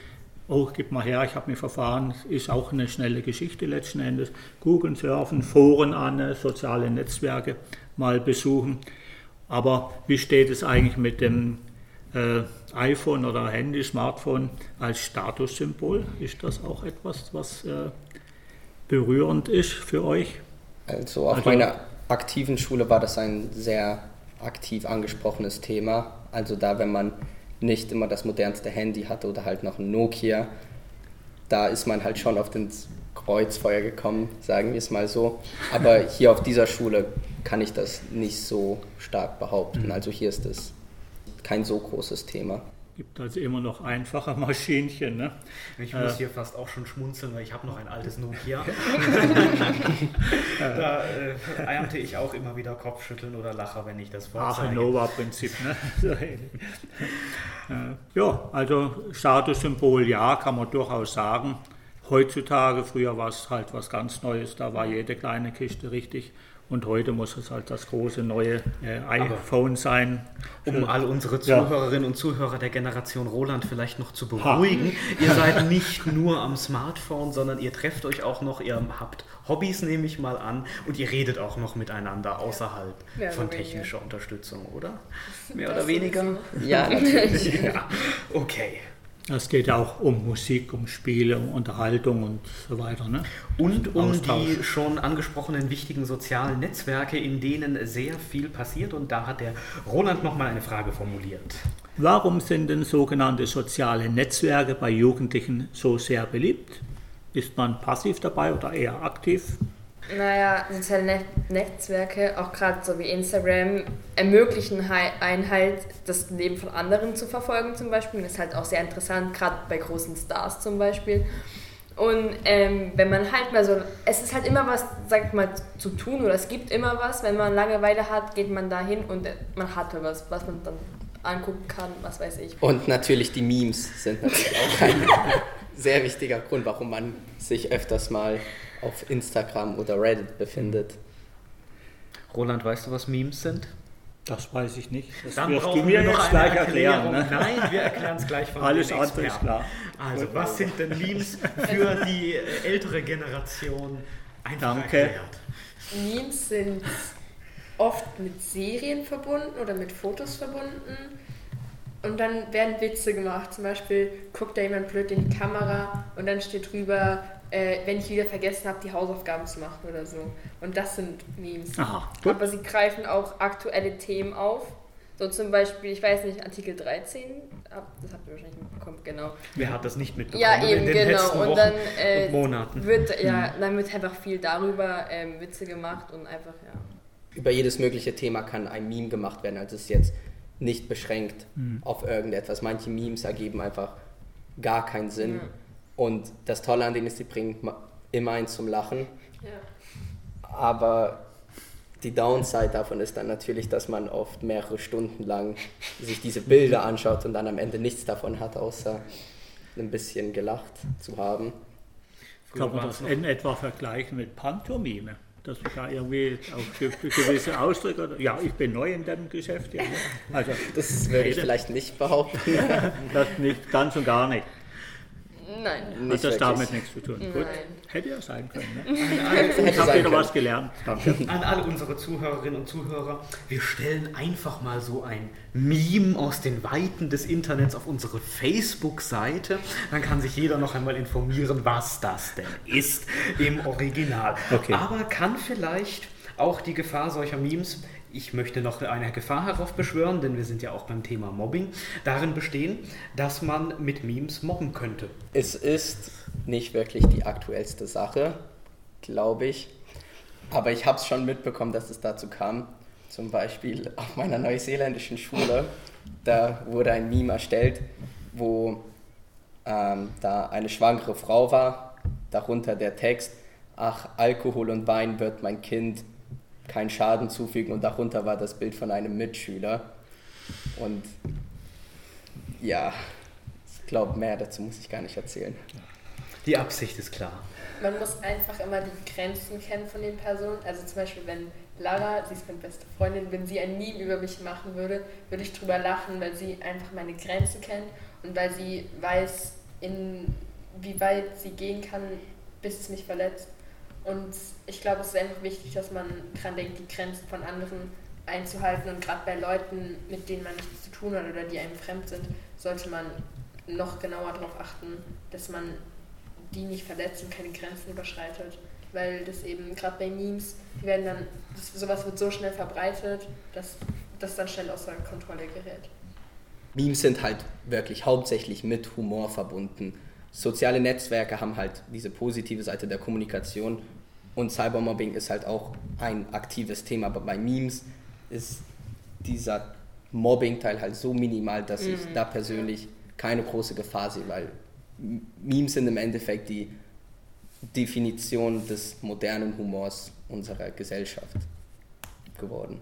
oh, gib mal her, ich habe mich verfahren, ist auch eine schnelle Geschichte letzten Endes. Googeln, surfen, Foren an, soziale Netzwerke mal besuchen. Aber wie steht es eigentlich mit dem äh, iPhone oder Handy, Smartphone als Statussymbol. Ist das auch etwas, was äh, berührend ist für euch? Also auf also, meiner aktiven Schule war das ein sehr aktiv angesprochenes Thema. Also da, wenn man nicht immer das modernste Handy hatte oder halt noch ein Nokia, da ist man halt schon auf den Kreuzfeuer gekommen, sagen wir es mal so. Aber hier auf dieser Schule kann ich das nicht so stark behaupten. Mhm. Also hier ist es kein so großes Thema. Gibt also immer noch einfache Maschinchen. Ne? Ich muss äh, hier fast auch schon schmunzeln, weil ich habe noch ein altes Nokia. da äh, eimte ich auch immer wieder Kopfschütteln oder lache, wenn ich das vorzeige. Ach, Nova-Prinzip. Ne? äh, ja, also Statussymbol, ja, kann man durchaus sagen. Heutzutage, früher war es halt was ganz Neues, da war jede kleine Kiste richtig und heute muss es halt das große neue äh, iPhone sein. Um all unsere Zuhörerinnen ja. und Zuhörer der Generation Roland vielleicht noch zu beruhigen, ha. ihr seid nicht nur am Smartphone, sondern ihr trefft euch auch noch, ihr habt Hobbys, nehme ich mal an, und ihr redet auch noch miteinander außerhalb ja, von technischer Unterstützung, oder? Mehr oder weniger? Ja, natürlich. ja. Okay. Es geht ja auch um Musik, um Spiele, um Unterhaltung und so weiter. Ne? Und um Austausch. die schon angesprochenen wichtigen sozialen Netzwerke, in denen sehr viel passiert. Und da hat der Roland nochmal eine Frage formuliert. Warum sind denn sogenannte soziale Netzwerke bei Jugendlichen so sehr beliebt? Ist man passiv dabei oder eher aktiv? Naja, soziale Net Netzwerke, auch gerade so wie Instagram, ermöglichen einen halt, das Leben von anderen zu verfolgen zum Beispiel. Das ist halt auch sehr interessant, gerade bei großen Stars zum Beispiel. Und ähm, wenn man halt mal so, es ist halt immer was, sagt mal, zu tun oder es gibt immer was. Wenn man Langeweile hat, geht man da hin und man hat was, was man dann angucken kann, was weiß ich. Und natürlich die Memes sind natürlich auch ein sehr wichtiger Grund, warum man sich öfters mal auf Instagram oder Reddit befindet. Roland, weißt du, was Memes sind? Das weiß ich nicht. Das Dann wirst du mir noch gleich erklären. Ne? Nein, wir erklären es gleich von Alles andere ist klar. Also, was sind denn Memes für die äh, ältere Generation? Einfach Danke. Erklärt. Memes sind oft mit Serien verbunden oder mit Fotos verbunden. Und dann werden Witze gemacht. Zum Beispiel guckt da jemand blöd in die Kamera und dann steht drüber, äh, wenn ich wieder vergessen habe, die Hausaufgaben zu machen oder so. Und das sind Memes. Aha, Aber sie greifen auch aktuelle Themen auf. So zum Beispiel, ich weiß nicht, Artikel 13, das habt ihr wahrscheinlich mitbekommen, genau. Wer hat das nicht mitbekommen? Ja, eben, genau. und dann äh, und Monaten. Wird, ja, mhm. dann wird einfach viel darüber ähm, Witze gemacht und einfach, ja. Über jedes mögliche Thema kann ein Meme gemacht werden. Also es ist jetzt nicht beschränkt mhm. auf irgendetwas. Manche Memes ergeben einfach gar keinen Sinn. Ja. Und das Tolle an denen ist, die bringen immer eins zum Lachen. Ja. Aber die Downside davon ist dann natürlich, dass man oft mehrere Stunden lang sich diese Bilder anschaut und dann am Ende nichts davon hat, außer ein bisschen gelacht zu haben. Kann man das in etwa vergleichen mit Pantomime? Dass man da irgendwie auf gewisse Ausdrücke, ja, ich bin neu in dem Geschäft. Ja. Also, das würde ich vielleicht nicht behaupten. das nicht, ganz und gar nicht. Nein. Hat das damit nichts zu tun? Nein. Gut. Hätte ja sein können. Ne? Ich habe wieder was gelernt. Danke. An alle unsere Zuhörerinnen und Zuhörer, wir stellen einfach mal so ein Meme aus den Weiten des Internets auf unsere Facebook-Seite. Dann kann sich jeder noch einmal informieren, was das denn ist im Original. Okay. Aber kann vielleicht auch die Gefahr solcher Memes, ich möchte noch eine Gefahr heraufbeschwören, denn wir sind ja auch beim Thema Mobbing, darin bestehen, dass man mit Memes mobben könnte. Es ist nicht wirklich die aktuellste Sache, glaube ich. Aber ich habe es schon mitbekommen, dass es dazu kam. Zum Beispiel auf meiner neuseeländischen Schule. Da wurde ein Meme erstellt, wo ähm, da eine schwangere Frau war. Darunter der Text, ach, Alkohol und Wein wird mein Kind keinen Schaden zufügen. Und darunter war das Bild von einem Mitschüler. Und ja, ich glaube, mehr dazu muss ich gar nicht erzählen. Die Absicht ist klar. Man muss einfach immer die Grenzen kennen von den Personen. Also zum Beispiel, wenn Lara, sie ist meine beste Freundin, wenn sie ein Meme über mich machen würde, würde ich drüber lachen, weil sie einfach meine Grenzen kennt und weil sie weiß, in wie weit sie gehen kann, bis es mich verletzt. Und ich glaube, es ist einfach wichtig, dass man dran denkt, die Grenzen von anderen einzuhalten. Und gerade bei Leuten, mit denen man nichts zu tun hat oder die einem fremd sind, sollte man noch genauer darauf achten, dass man die nicht verletzt und keine Grenzen überschreitet. Weil das eben gerade bei Memes, die werden dann, das, sowas wird so schnell verbreitet, dass das dann schnell außer Kontrolle gerät. Memes sind halt wirklich hauptsächlich mit Humor verbunden. Soziale Netzwerke haben halt diese positive Seite der Kommunikation und Cybermobbing ist halt auch ein aktives Thema, aber bei Memes ist dieser Mobbing-Teil halt so minimal, dass ich mhm. da persönlich keine große Gefahr sehe, weil Memes sind im Endeffekt die Definition des modernen Humors unserer Gesellschaft geworden.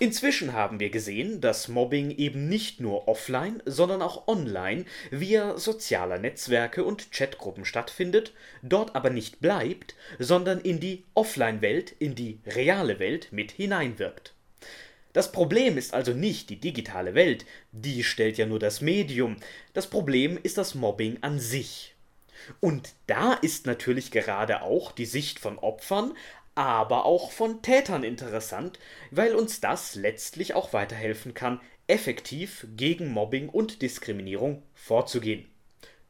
Inzwischen haben wir gesehen, dass Mobbing eben nicht nur offline, sondern auch online via sozialer Netzwerke und Chatgruppen stattfindet, dort aber nicht bleibt, sondern in die Offline-Welt, in die reale Welt mit hineinwirkt. Das Problem ist also nicht die digitale Welt, die stellt ja nur das Medium, das Problem ist das Mobbing an sich. Und da ist natürlich gerade auch die Sicht von Opfern, aber auch von Tätern interessant, weil uns das letztlich auch weiterhelfen kann, effektiv gegen Mobbing und Diskriminierung vorzugehen.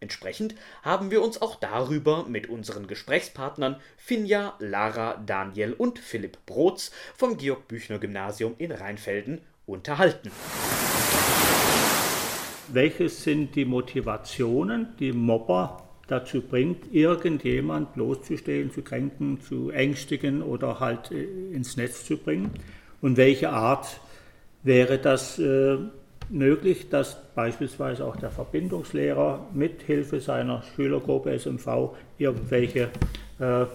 Entsprechend haben wir uns auch darüber mit unseren Gesprächspartnern Finja, Lara, Daniel und Philipp Brotz vom Georg Büchner Gymnasium in Rheinfelden unterhalten. Welches sind die Motivationen, die Mobber dazu bringt, irgendjemand bloßzustellen, zu kränken, zu ängstigen oder halt äh, ins Netz zu bringen. Und welche Art wäre das äh, möglich, dass beispielsweise auch der Verbindungslehrer mit Hilfe seiner Schülergruppe SMV irgendwelche äh,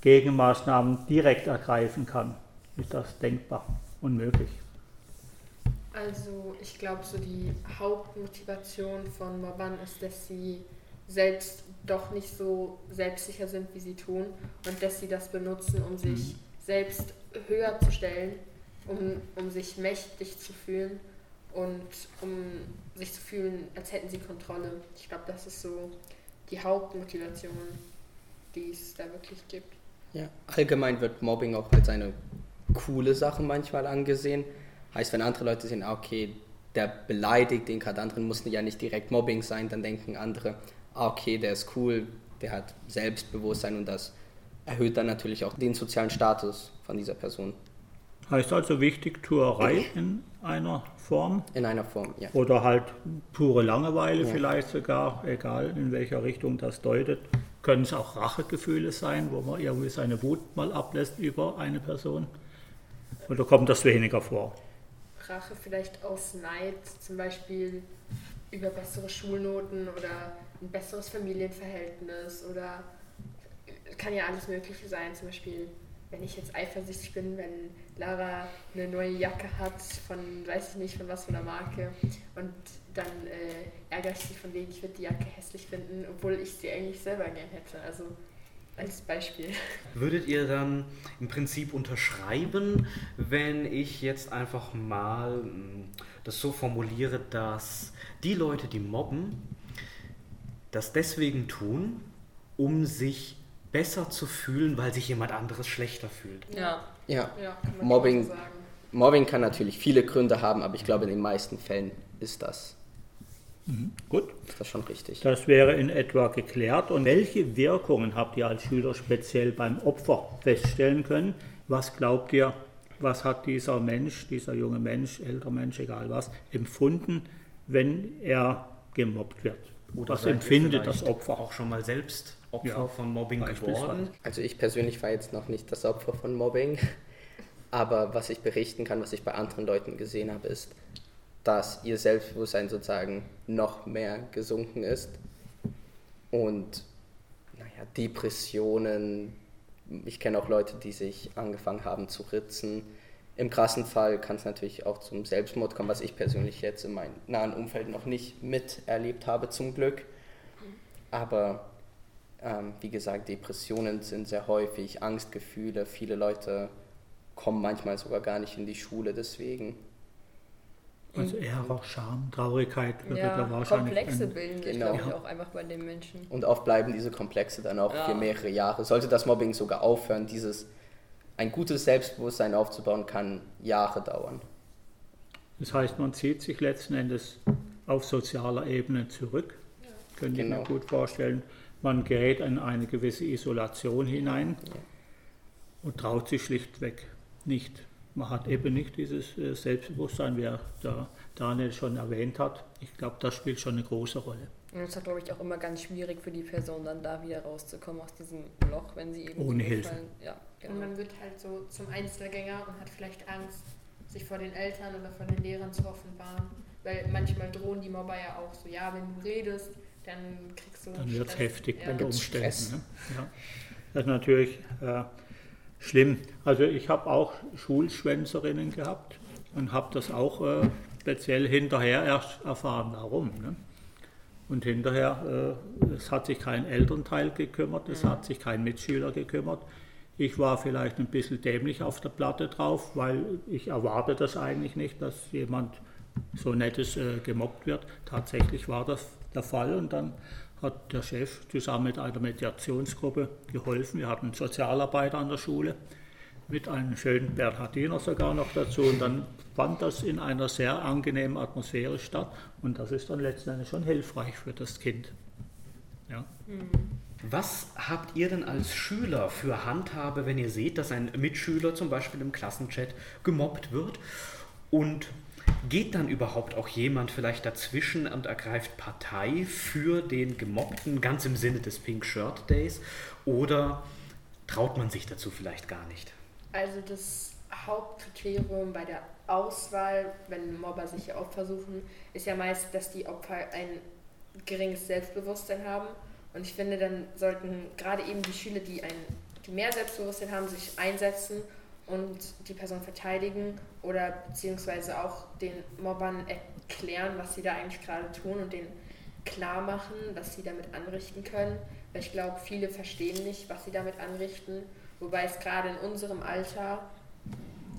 Gegenmaßnahmen direkt ergreifen kann? Ist das denkbar und möglich? Also ich glaube, so die Hauptmotivation von Mobbern ist, dass sie selbst doch nicht so selbstsicher sind, wie sie tun und dass sie das benutzen, um sich mhm. selbst höher zu stellen, um, um sich mächtig zu fühlen und um sich zu fühlen, als hätten sie Kontrolle. Ich glaube, das ist so die Hauptmotivation, die es da wirklich gibt. Ja, allgemein wird Mobbing auch als eine coole Sache manchmal angesehen. Heißt, wenn andere Leute sehen, ah, okay, der beleidigt den gerade anderen, muss ja nicht direkt Mobbing sein, dann denken andere, okay, der ist cool, der hat Selbstbewusstsein und das erhöht dann natürlich auch den sozialen Status von dieser Person. Heißt also wichtig Tuerei in einer Form? In einer Form, ja. Oder halt pure Langeweile ja. vielleicht sogar, egal in welcher Richtung das deutet. Können es auch Rachegefühle sein, wo man irgendwie seine Wut mal ablässt über eine Person? Oder kommt das weniger vor? Rache vielleicht aus Neid, zum Beispiel über bessere Schulnoten oder ein besseres Familienverhältnis oder kann ja alles Mögliche sein. Zum Beispiel, wenn ich jetzt eifersüchtig bin, wenn Lara eine neue Jacke hat von, weiß ich nicht, von was für einer Marke und dann äh, ärgere ich sie von wegen, ich würde die Jacke hässlich finden, obwohl ich sie eigentlich selber gern hätte. Also als Beispiel. Würdet ihr dann im Prinzip unterschreiben, wenn ich jetzt einfach mal hm, das so formuliere, dass die Leute, die mobben, das deswegen tun, um sich besser zu fühlen, weil sich jemand anderes schlechter fühlt. Ja. Ja. ja Mobbing, so Mobbing kann natürlich viele Gründe haben, aber ich glaube, in den meisten Fällen ist das Mhm. Gut. Ist das schon richtig? Das wäre in etwa geklärt. Und welche Wirkungen habt ihr als Schüler speziell beim Opfer feststellen können? Was glaubt ihr, was hat dieser Mensch, dieser junge Mensch, älterer Mensch, egal was, empfunden, wenn er gemobbt wird? Oder was empfindet das Opfer? Auch schon mal selbst Opfer Ja, von Mobbing geworden? Also ich persönlich war jetzt noch nicht das Opfer von Mobbing, aber was ich berichten kann, was ich bei anderen Leuten gesehen habe, ist, dass ihr Selbstbewusstsein sozusagen noch mehr gesunken ist und naja, Depressionen, ich kenne auch Leute, die sich angefangen haben zu ritzen. Im krassen Fall kann es natürlich auch zum Selbstmord kommen, was ich persönlich jetzt in meinem nahen Umfeld noch nicht miterlebt habe, zum Glück. Aber ähm, wie gesagt, Depressionen sind sehr häufig, Angstgefühle, viele Leute kommen manchmal sogar gar nicht in die Schule deswegen. Also Ärger, Scham, Traurigkeit Ja, da wahrscheinlich. Komplexe bilden sich, Genau. glaube ich, auch einfach bei den Menschen. Und oft bleiben diese Komplexe dann auch Ja. für mehrere Jahre. Sollte das Mobbing sogar aufhören, dieses ein gutes Selbstbewusstsein aufzubauen, kann Jahre dauern. Das heißt, man zieht sich letzten Endes auf sozialer Ebene zurück. Könnte ich Genau. mir gut vorstellen. Man gerät in eine gewisse Isolation hinein und traut sich schlichtweg nicht. Man hat eben nicht dieses äh, Selbstbewusstsein, wie der Daniel schon erwähnt hat. Ich glaube, das spielt schon eine große Rolle. Und es ist, glaube ich, auch immer ganz schwierig für die Person, dann da wieder rauszukommen aus diesem Loch, wenn sie eben Ohne so Hilfe. Ja, Und genau. man wird halt so zum Einzelgänger und hat vielleicht Angst, sich vor den Eltern oder vor den Lehrern zu offenbaren. Weil manchmal drohen die Mobber ja auch so, ja, wenn du redest, dann kriegst du Dann wird es heftig Ja. unter gibt's Umständen. Stress. Ne? Ja. Das ist natürlich äh, schlimm. Also ich habe auch Schulschwänzerinnen gehabt und habe das auch äh, speziell hinterher erst erfahren, warum. Ne? Und hinterher, äh, es hat sich kein Elternteil gekümmert, es hat sich kein Mitschüler gekümmert. Ich war vielleicht ein bisschen dämlich auf der Platte drauf, weil ich erwarte das eigentlich nicht, dass jemand so nettes äh, gemobbt wird. Tatsächlich war das der Fall und dann hat der Chef zusammen mit einer Mediationsgruppe geholfen. Wir hatten Sozialarbeiter an der Schule mit einem schönen Bernhardiner sogar noch dazu und dann fand das in einer sehr angenehmen Atmosphäre statt und das ist dann letzten Endes schon hilfreich für das Kind. Ja. Was habt ihr denn als Schüler für Handhabe, wenn ihr seht, dass ein Mitschüler zum Beispiel im Klassenchat gemobbt wird? Und geht dann überhaupt auch jemand vielleicht dazwischen und ergreift Partei für den Gemobbten, ganz im Sinne des Pink Shirt Days? Oder traut man sich dazu vielleicht gar nicht? Also das Hauptkriterium bei der Auswahl, wenn Mobber sich ja Opfer suchen, ist ja meist, dass die Opfer ein geringes Selbstbewusstsein haben. Und ich finde, dann sollten gerade eben die Schüler, die, ein, die mehr Selbstbewusstsein haben, sich einsetzen und die Person verteidigen oder beziehungsweise auch den Mobbern erklären, was sie da eigentlich gerade tun und denen klar machen, was sie damit anrichten können. Weil ich glaube, viele verstehen nicht, was sie damit anrichten. Wobei es gerade in unserem Alter,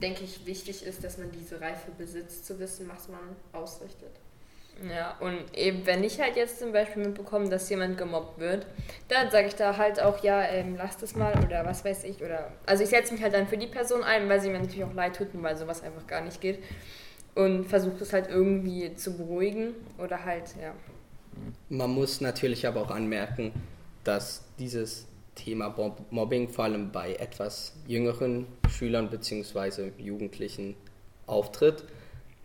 denke ich, wichtig ist, dass man diese Reife besitzt, zu wissen, was man ausrichtet. Ja, und eben, wenn ich halt jetzt zum Beispiel mitbekomme, dass jemand gemobbt wird, dann sage ich da halt auch, ja, ähm, lass das mal oder was weiß ich. Oder also ich setze mich halt dann für die Person ein, weil sie mir natürlich auch leid tut und weil sowas einfach gar nicht geht. Und versuche das halt irgendwie zu beruhigen oder halt, ja. Man muss natürlich aber auch anmerken, dass dieses Thema Mob- Mobbing vor allem bei etwas jüngeren Schülern bzw. Jugendlichen auftritt,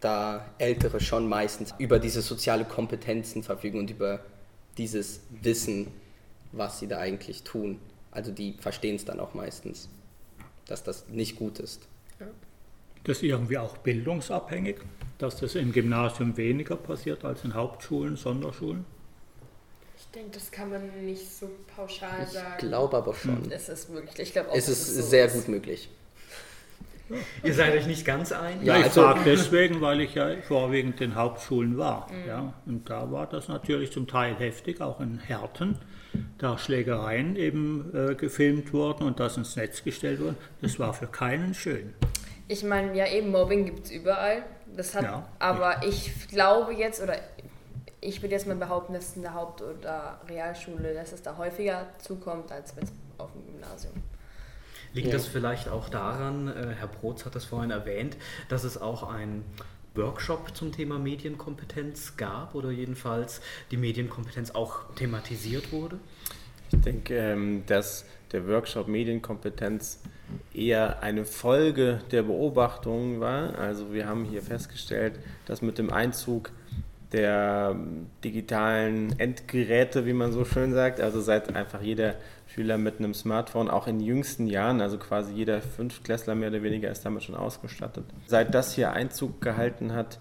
da Ältere schon meistens über diese soziale Kompetenzen verfügen und über dieses Wissen, was sie da eigentlich tun. Also die verstehen es dann auch meistens, dass das nicht gut ist. Das ist irgendwie auch bildungsabhängig, dass das im Gymnasium weniger passiert als in Hauptschulen, Sonderschulen. Ich denke, das kann man nicht so pauschal Ich sagen. glaube aber schon. Es ist wirklich, ich glaube auch, Es ist so sehr gut möglich. Ihr seid euch nicht ganz einig? Ja, Ja, ich also- frage deswegen, weil ich ja vorwiegend in Hauptschulen war. Ja, und da war das natürlich zum Teil heftig, auch in Härten, da Schlägereien eben äh, gefilmt wurden und das ins Netz gestellt wurden. Das war für keinen schön. Ich meine, ja, eben Mobbing gibt es überall. Das hat, Ja. aber ich glaube jetzt, oder ich würde jetzt mal behaupten, dass in der Haupt- oder Realschule, dass es da häufiger zukommt, als wenn es auf dem Gymnasium. Liegt Ja. das vielleicht auch daran, äh, Herr Brotz hat das vorhin erwähnt, dass es auch ein Workshop zum Thema Medienkompetenz gab oder jedenfalls die Medienkompetenz auch thematisiert wurde? Ich denke, ähm, dass der Workshop Medienkompetenz eher eine Folge der Beobachtungen war. Also wir haben hier festgestellt, dass mit dem Einzug der ähm, digitalen Endgeräte, wie man so schön sagt, also seit einfach jeder Schüler mit einem Smartphone, auch in jüngsten Jahren, also quasi jeder Fünftklässler mehr oder weniger ist damit schon ausgestattet. Seit das hier Einzug gehalten hat,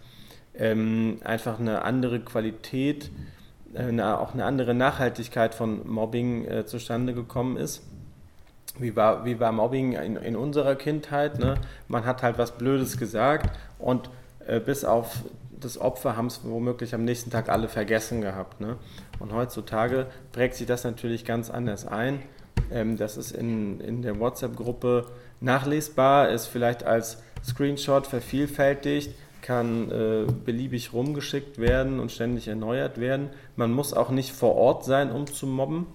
ähm, einfach eine andere Qualität, äh, eine, auch eine andere Nachhaltigkeit von Mobbing äh, zustande gekommen ist. Wie war, wie war Mobbing in, in unserer Kindheit? Ne? Man hat halt was Blödes gesagt und äh, bis auf das Opfer haben es womöglich am nächsten Tag alle vergessen gehabt. Ne? Und heutzutage prägt sich das natürlich ganz anders ein. Ähm, das ist in, in der WhatsApp-Gruppe nachlesbar, ist vielleicht als Screenshot vervielfältigt, kann äh, beliebig rumgeschickt werden und ständig erneuert werden. Man muss auch nicht vor Ort sein, um zu mobben.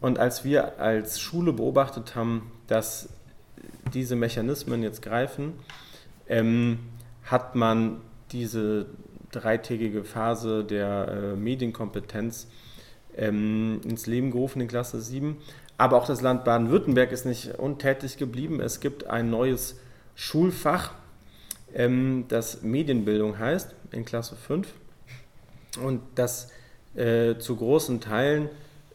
Und als wir als Schule beobachtet haben, dass diese Mechanismen jetzt greifen, ähm, hat man diese dreitägige Phase der äh, Medienkompetenz ähm, ins Leben gerufen in Klasse 7. Aber auch das Land Baden-Württemberg ist nicht untätig geblieben. Es gibt ein neues Schulfach, ähm, das Medienbildung heißt, in Klasse 5. Und das äh, zu großen Teilen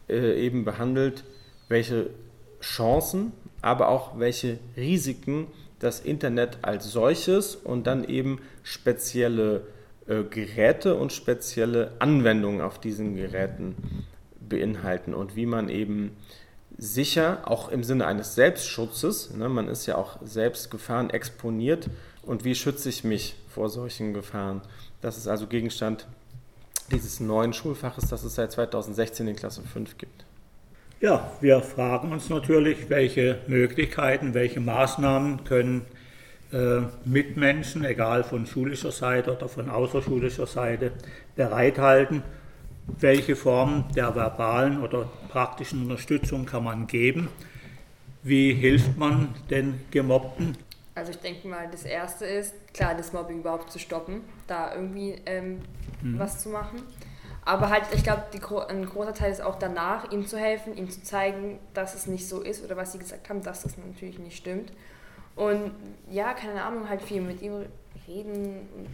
äh, eben behandelt, welche Chancen, aber auch welche Risiken das Internet als solches und dann eben spezielle äh, Geräte und spezielle Anwendungen auf diesen Geräten beinhalten und wie man eben sicher, auch im Sinne eines Selbstschutzes, ne, man ist ja auch selbst Gefahren exponiert und wie schütze ich mich vor solchen Gefahren. Das ist also Gegenstand dieses neuen Schulfaches, das es seit 2016 in Klasse 5 gibt. Ja, wir fragen uns natürlich, welche Möglichkeiten, welche Maßnahmen können äh, Mitmenschen, egal von schulischer Seite oder von außerschulischer Seite, bereithalten. Welche Formen der verbalen oder praktischen Unterstützung kann man geben? Wie hilft man den Gemobbten? Also ich denke mal, das Erste ist, klar, das Mobbing überhaupt zu stoppen, da irgendwie ähm, mhm. was zu machen. Aber halt, ich glaube, ein großer Teil ist auch danach, ihm zu helfen, ihm zu zeigen, dass es nicht so ist oder was sie gesagt haben, dass das natürlich nicht stimmt. Und ja, keine Ahnung, halt viel mit ihm reden und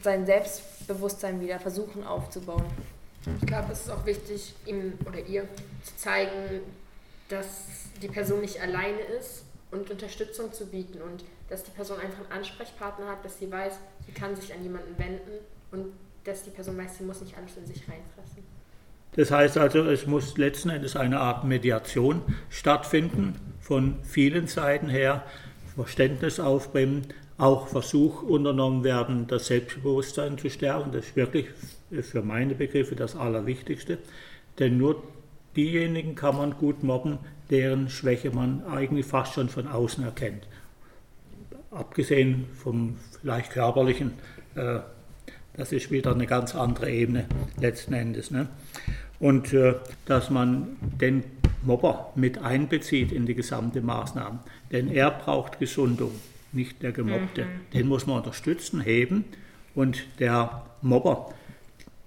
sein Selbstbewusstsein wieder versuchen aufzubauen. Ich glaube, es ist auch wichtig, ihm oder ihr zu zeigen, dass die Person nicht alleine ist und Unterstützung zu bieten und dass die Person einfach einen Ansprechpartner hat, dass sie weiß, sie kann sich an jemanden wenden und dass die Person weiß, sie muss nicht alles in sich reinfressen. Das heißt also, es muss letzten Endes eine Art Mediation stattfinden, von vielen Seiten her, Verständnis aufbringen, auch Versuch unternommen werden, das Selbstbewusstsein zu stärken. Das ist wirklich für meine Begriffe das Allerwichtigste. Denn nur diejenigen kann man gut mobben, deren Schwäche man eigentlich fast schon von außen erkennt. Abgesehen vom vielleicht körperlichen äh, das ist wieder eine ganz andere Ebene letzten Endes. Ne? Und äh, dass man den Mobber mit einbezieht in die gesamte Maßnahme. Denn er braucht Gesundung, nicht der Gemobbte. Mhm. Den muss man unterstützen, heben. Und der Mobber,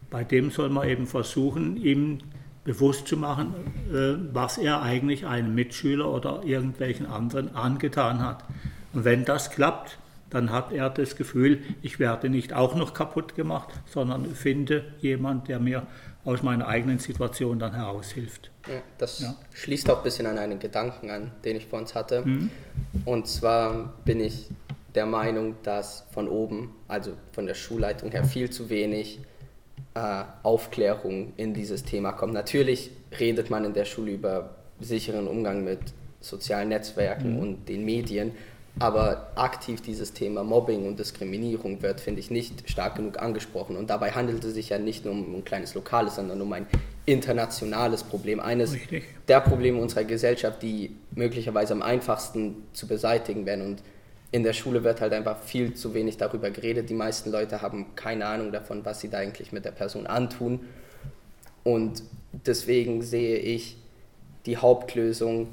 bei dem soll man eben versuchen, ihm bewusst zu machen, äh, was er eigentlich einem Mitschüler oder irgendwelchen anderen angetan hat. Und wenn das klappt, dann hat er das Gefühl, ich werde nicht auch noch kaputt gemacht, sondern finde jemand, der mir aus meiner eigenen Situation dann heraushilft. Ja, das ja. schließt auch ein bisschen an einen Gedanken an, den ich vor uns hatte. Mhm. Und zwar bin ich der Meinung, dass von oben, also von der Schulleitung her, viel zu wenig äh, Aufklärung in dieses Thema kommt. Natürlich redet man in der Schule über sicheren Umgang mit sozialen Netzwerken mhm. und den Medien, aber aktiv dieses Thema Mobbing und Diskriminierung wird, finde ich, nicht stark genug angesprochen. Und dabei handelt es sich ja nicht nur um ein kleines lokales, sondern um ein internationales Problem. Eines Richtig. der Probleme unserer Gesellschaft, die möglicherweise am einfachsten zu beseitigen werden. Und in der Schule wird halt einfach viel zu wenig darüber geredet. Die meisten Leute haben keine Ahnung davon, was sie da eigentlich mit der Person antun. Und deswegen sehe ich die Hauptlösung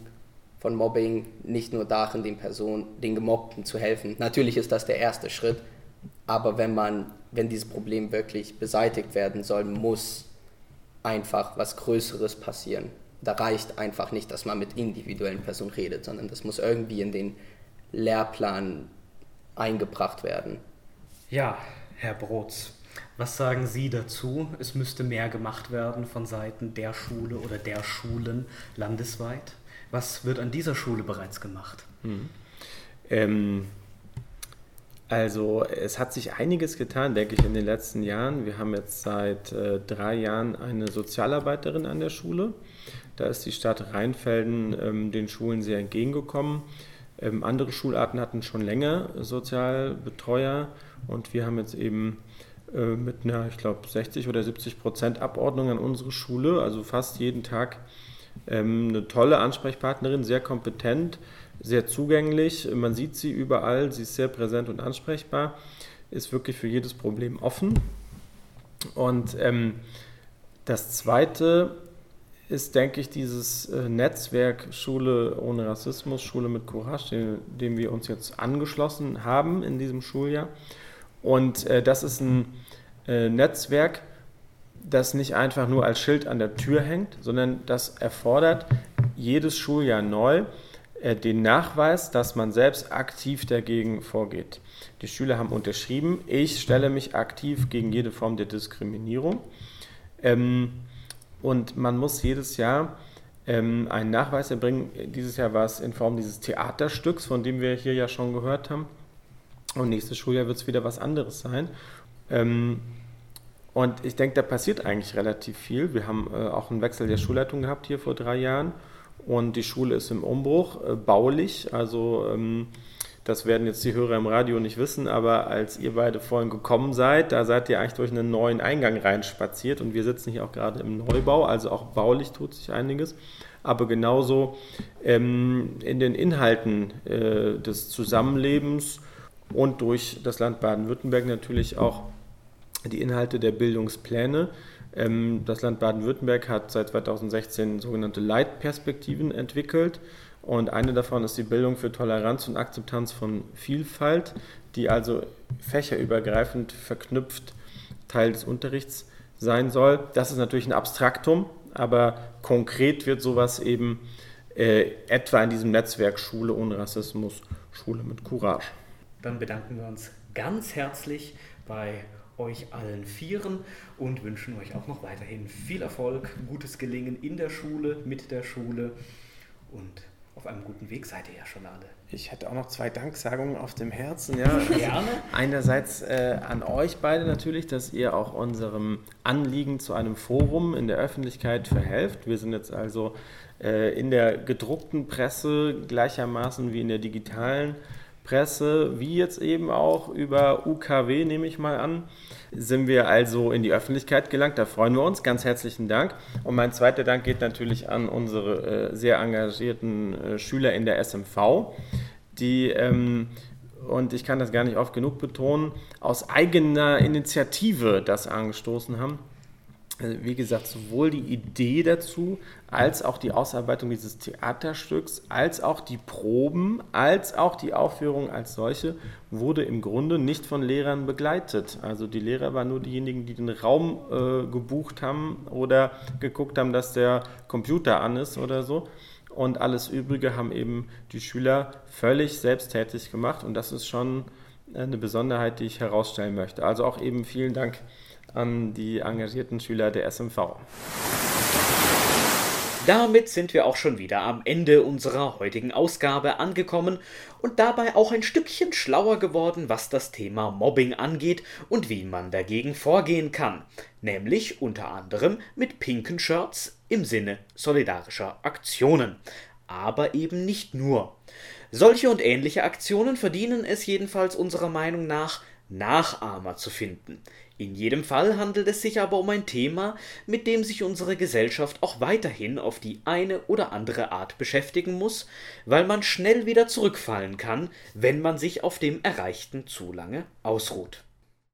von Mobbing nicht nur darin, den Personen, den Gemobbten zu helfen. Natürlich ist das der erste Schritt, Aber wenn man, wenn dieses Problem wirklich beseitigt werden soll, muss einfach was Größeres passieren. Da reicht einfach nicht, dass man mit individuellen Personen redet, sondern das muss irgendwie in den Lehrplan eingebracht werden. Ja, Herr Brotz, was sagen Sie dazu? Es müsste mehr gemacht werden von Seiten der Schule oder der Schulen landesweit. Was wird an dieser Schule bereits gemacht? Hm. Ähm, also es hat sich einiges getan, denke ich, in den letzten Jahren. Wir haben jetzt seit äh, drei Jahren eine Sozialarbeiterin an der Schule. Da ist die Stadt Rheinfelden ähm, den Schulen sehr entgegengekommen. Ähm, andere Schularten hatten schon länger Sozialbetreuer und wir haben jetzt eben äh, mit einer, ich glaube, 60 oder 70 Prozent Abordnung an unsere Schule, also fast jeden Tag ähm, eine tolle Ansprechpartnerin, sehr kompetent, sehr zugänglich. Man sieht sie überall, sie ist sehr präsent und ansprechbar, ist wirklich für jedes Problem offen. Und ähm, das Zweite ist, denke ich, dieses äh, Netzwerk Schule ohne Rassismus, Schule mit Courage, dem, dem, wir uns jetzt angeschlossen haben in diesem Schuljahr. Und äh, das ist ein äh, Netzwerk, das nicht einfach nur als Schild an der Tür hängt, sondern das erfordert jedes Schuljahr neu äh, den Nachweis, dass man selbst aktiv dagegen vorgeht. Die Schüler haben unterschrieben, ich stelle mich aktiv gegen jede Form der Diskriminierung. Ähm, und man muss jedes Jahr ähm, einen Nachweis erbringen. Dieses Jahr war es in Form dieses Theaterstücks, von dem wir hier ja schon gehört haben. Und nächstes Schuljahr wird es wieder was anderes sein. Und ich denke, da passiert eigentlich relativ viel. Wir haben äh, auch einen Wechsel der Schulleitung gehabt hier vor drei Jahren. Und die Schule ist im Umbruch, äh, baulich. Also ähm, das werden jetzt die Hörer im Radio nicht wissen, aber als ihr beide vorhin gekommen seid, da seid ihr eigentlich durch einen neuen Eingang reinspaziert und wir sitzen hier auch gerade im Neubau, also auch baulich tut sich einiges. Aber genauso ähm, in den Inhalten äh, des Zusammenlebens und durch das Land Baden-Württemberg natürlich auch die Inhalte der Bildungspläne. Ähm, das Land Baden-Württemberg hat seit 2016 sogenannte Leitperspektiven entwickelt. Und eine davon ist die Bildung für Toleranz und Akzeptanz von Vielfalt, die also fächerübergreifend verknüpft Teil des Unterrichts sein soll. Das ist natürlich ein Abstraktum, aber konkret wird sowas eben äh, etwa in diesem Netzwerk Schule ohne Rassismus, Schule mit Courage. Dann bedanken wir uns ganz herzlich bei euch allen Vieren und wünschen euch auch noch weiterhin viel Erfolg, gutes Gelingen in der Schule, mit der Schule und auf einem guten Weg seid ihr ja schon alle. Ich hätte auch noch zwei Danksagungen auf dem Herzen. Ja. Also Gerne. Einerseits äh, an euch beide natürlich, dass ihr auch unserem Anliegen zu einem Forum in der Öffentlichkeit verhelft. Wir sind jetzt also äh, in der gedruckten Presse gleichermaßen wie in der digitalen Presse, wie jetzt eben auch über UKW, nehme ich mal an, sind wir also in die Öffentlichkeit gelangt. Da freuen wir uns. Ganz herzlichen Dank. Und mein zweiter Dank geht natürlich an unsere äh, sehr engagierten äh, Schüler in der SMV, die, ähm, und ich kann das gar nicht oft genug betonen, aus eigener Initiative das angestoßen haben wie gesagt, sowohl die Idee dazu, als auch die Ausarbeitung dieses Theaterstücks, als auch die Proben, als auch die Aufführung als solche wurde im Grunde nicht von Lehrern begleitet. Also die Lehrer waren nur diejenigen, die den Raum äh, gebucht haben oder geguckt haben, dass der Computer an ist oder so. Und alles Übrige haben eben die Schüler völlig selbsttätig gemacht. Und das ist schon eine Besonderheit, die ich herausstellen möchte. Also auch eben vielen Dank an die engagierten Schüler der SMV. Damit sind wir auch schon wieder am Ende unserer heutigen Ausgabe angekommen und dabei auch ein Stückchen schlauer geworden, was das Thema Mobbing angeht und wie man dagegen vorgehen kann, nämlich unter anderem mit pinken Shirts im Sinne solidarischer Aktionen. Aber eben nicht nur. Solche und ähnliche Aktionen verdienen es jedenfalls unserer Meinung nach, Nachahmer zu finden. In jedem Fall handelt es sich aber um ein Thema, mit dem sich unsere Gesellschaft auch weiterhin auf die eine oder andere Art beschäftigen muss, weil man schnell wieder zurückfallen kann, wenn man sich auf dem Erreichten zu lange ausruht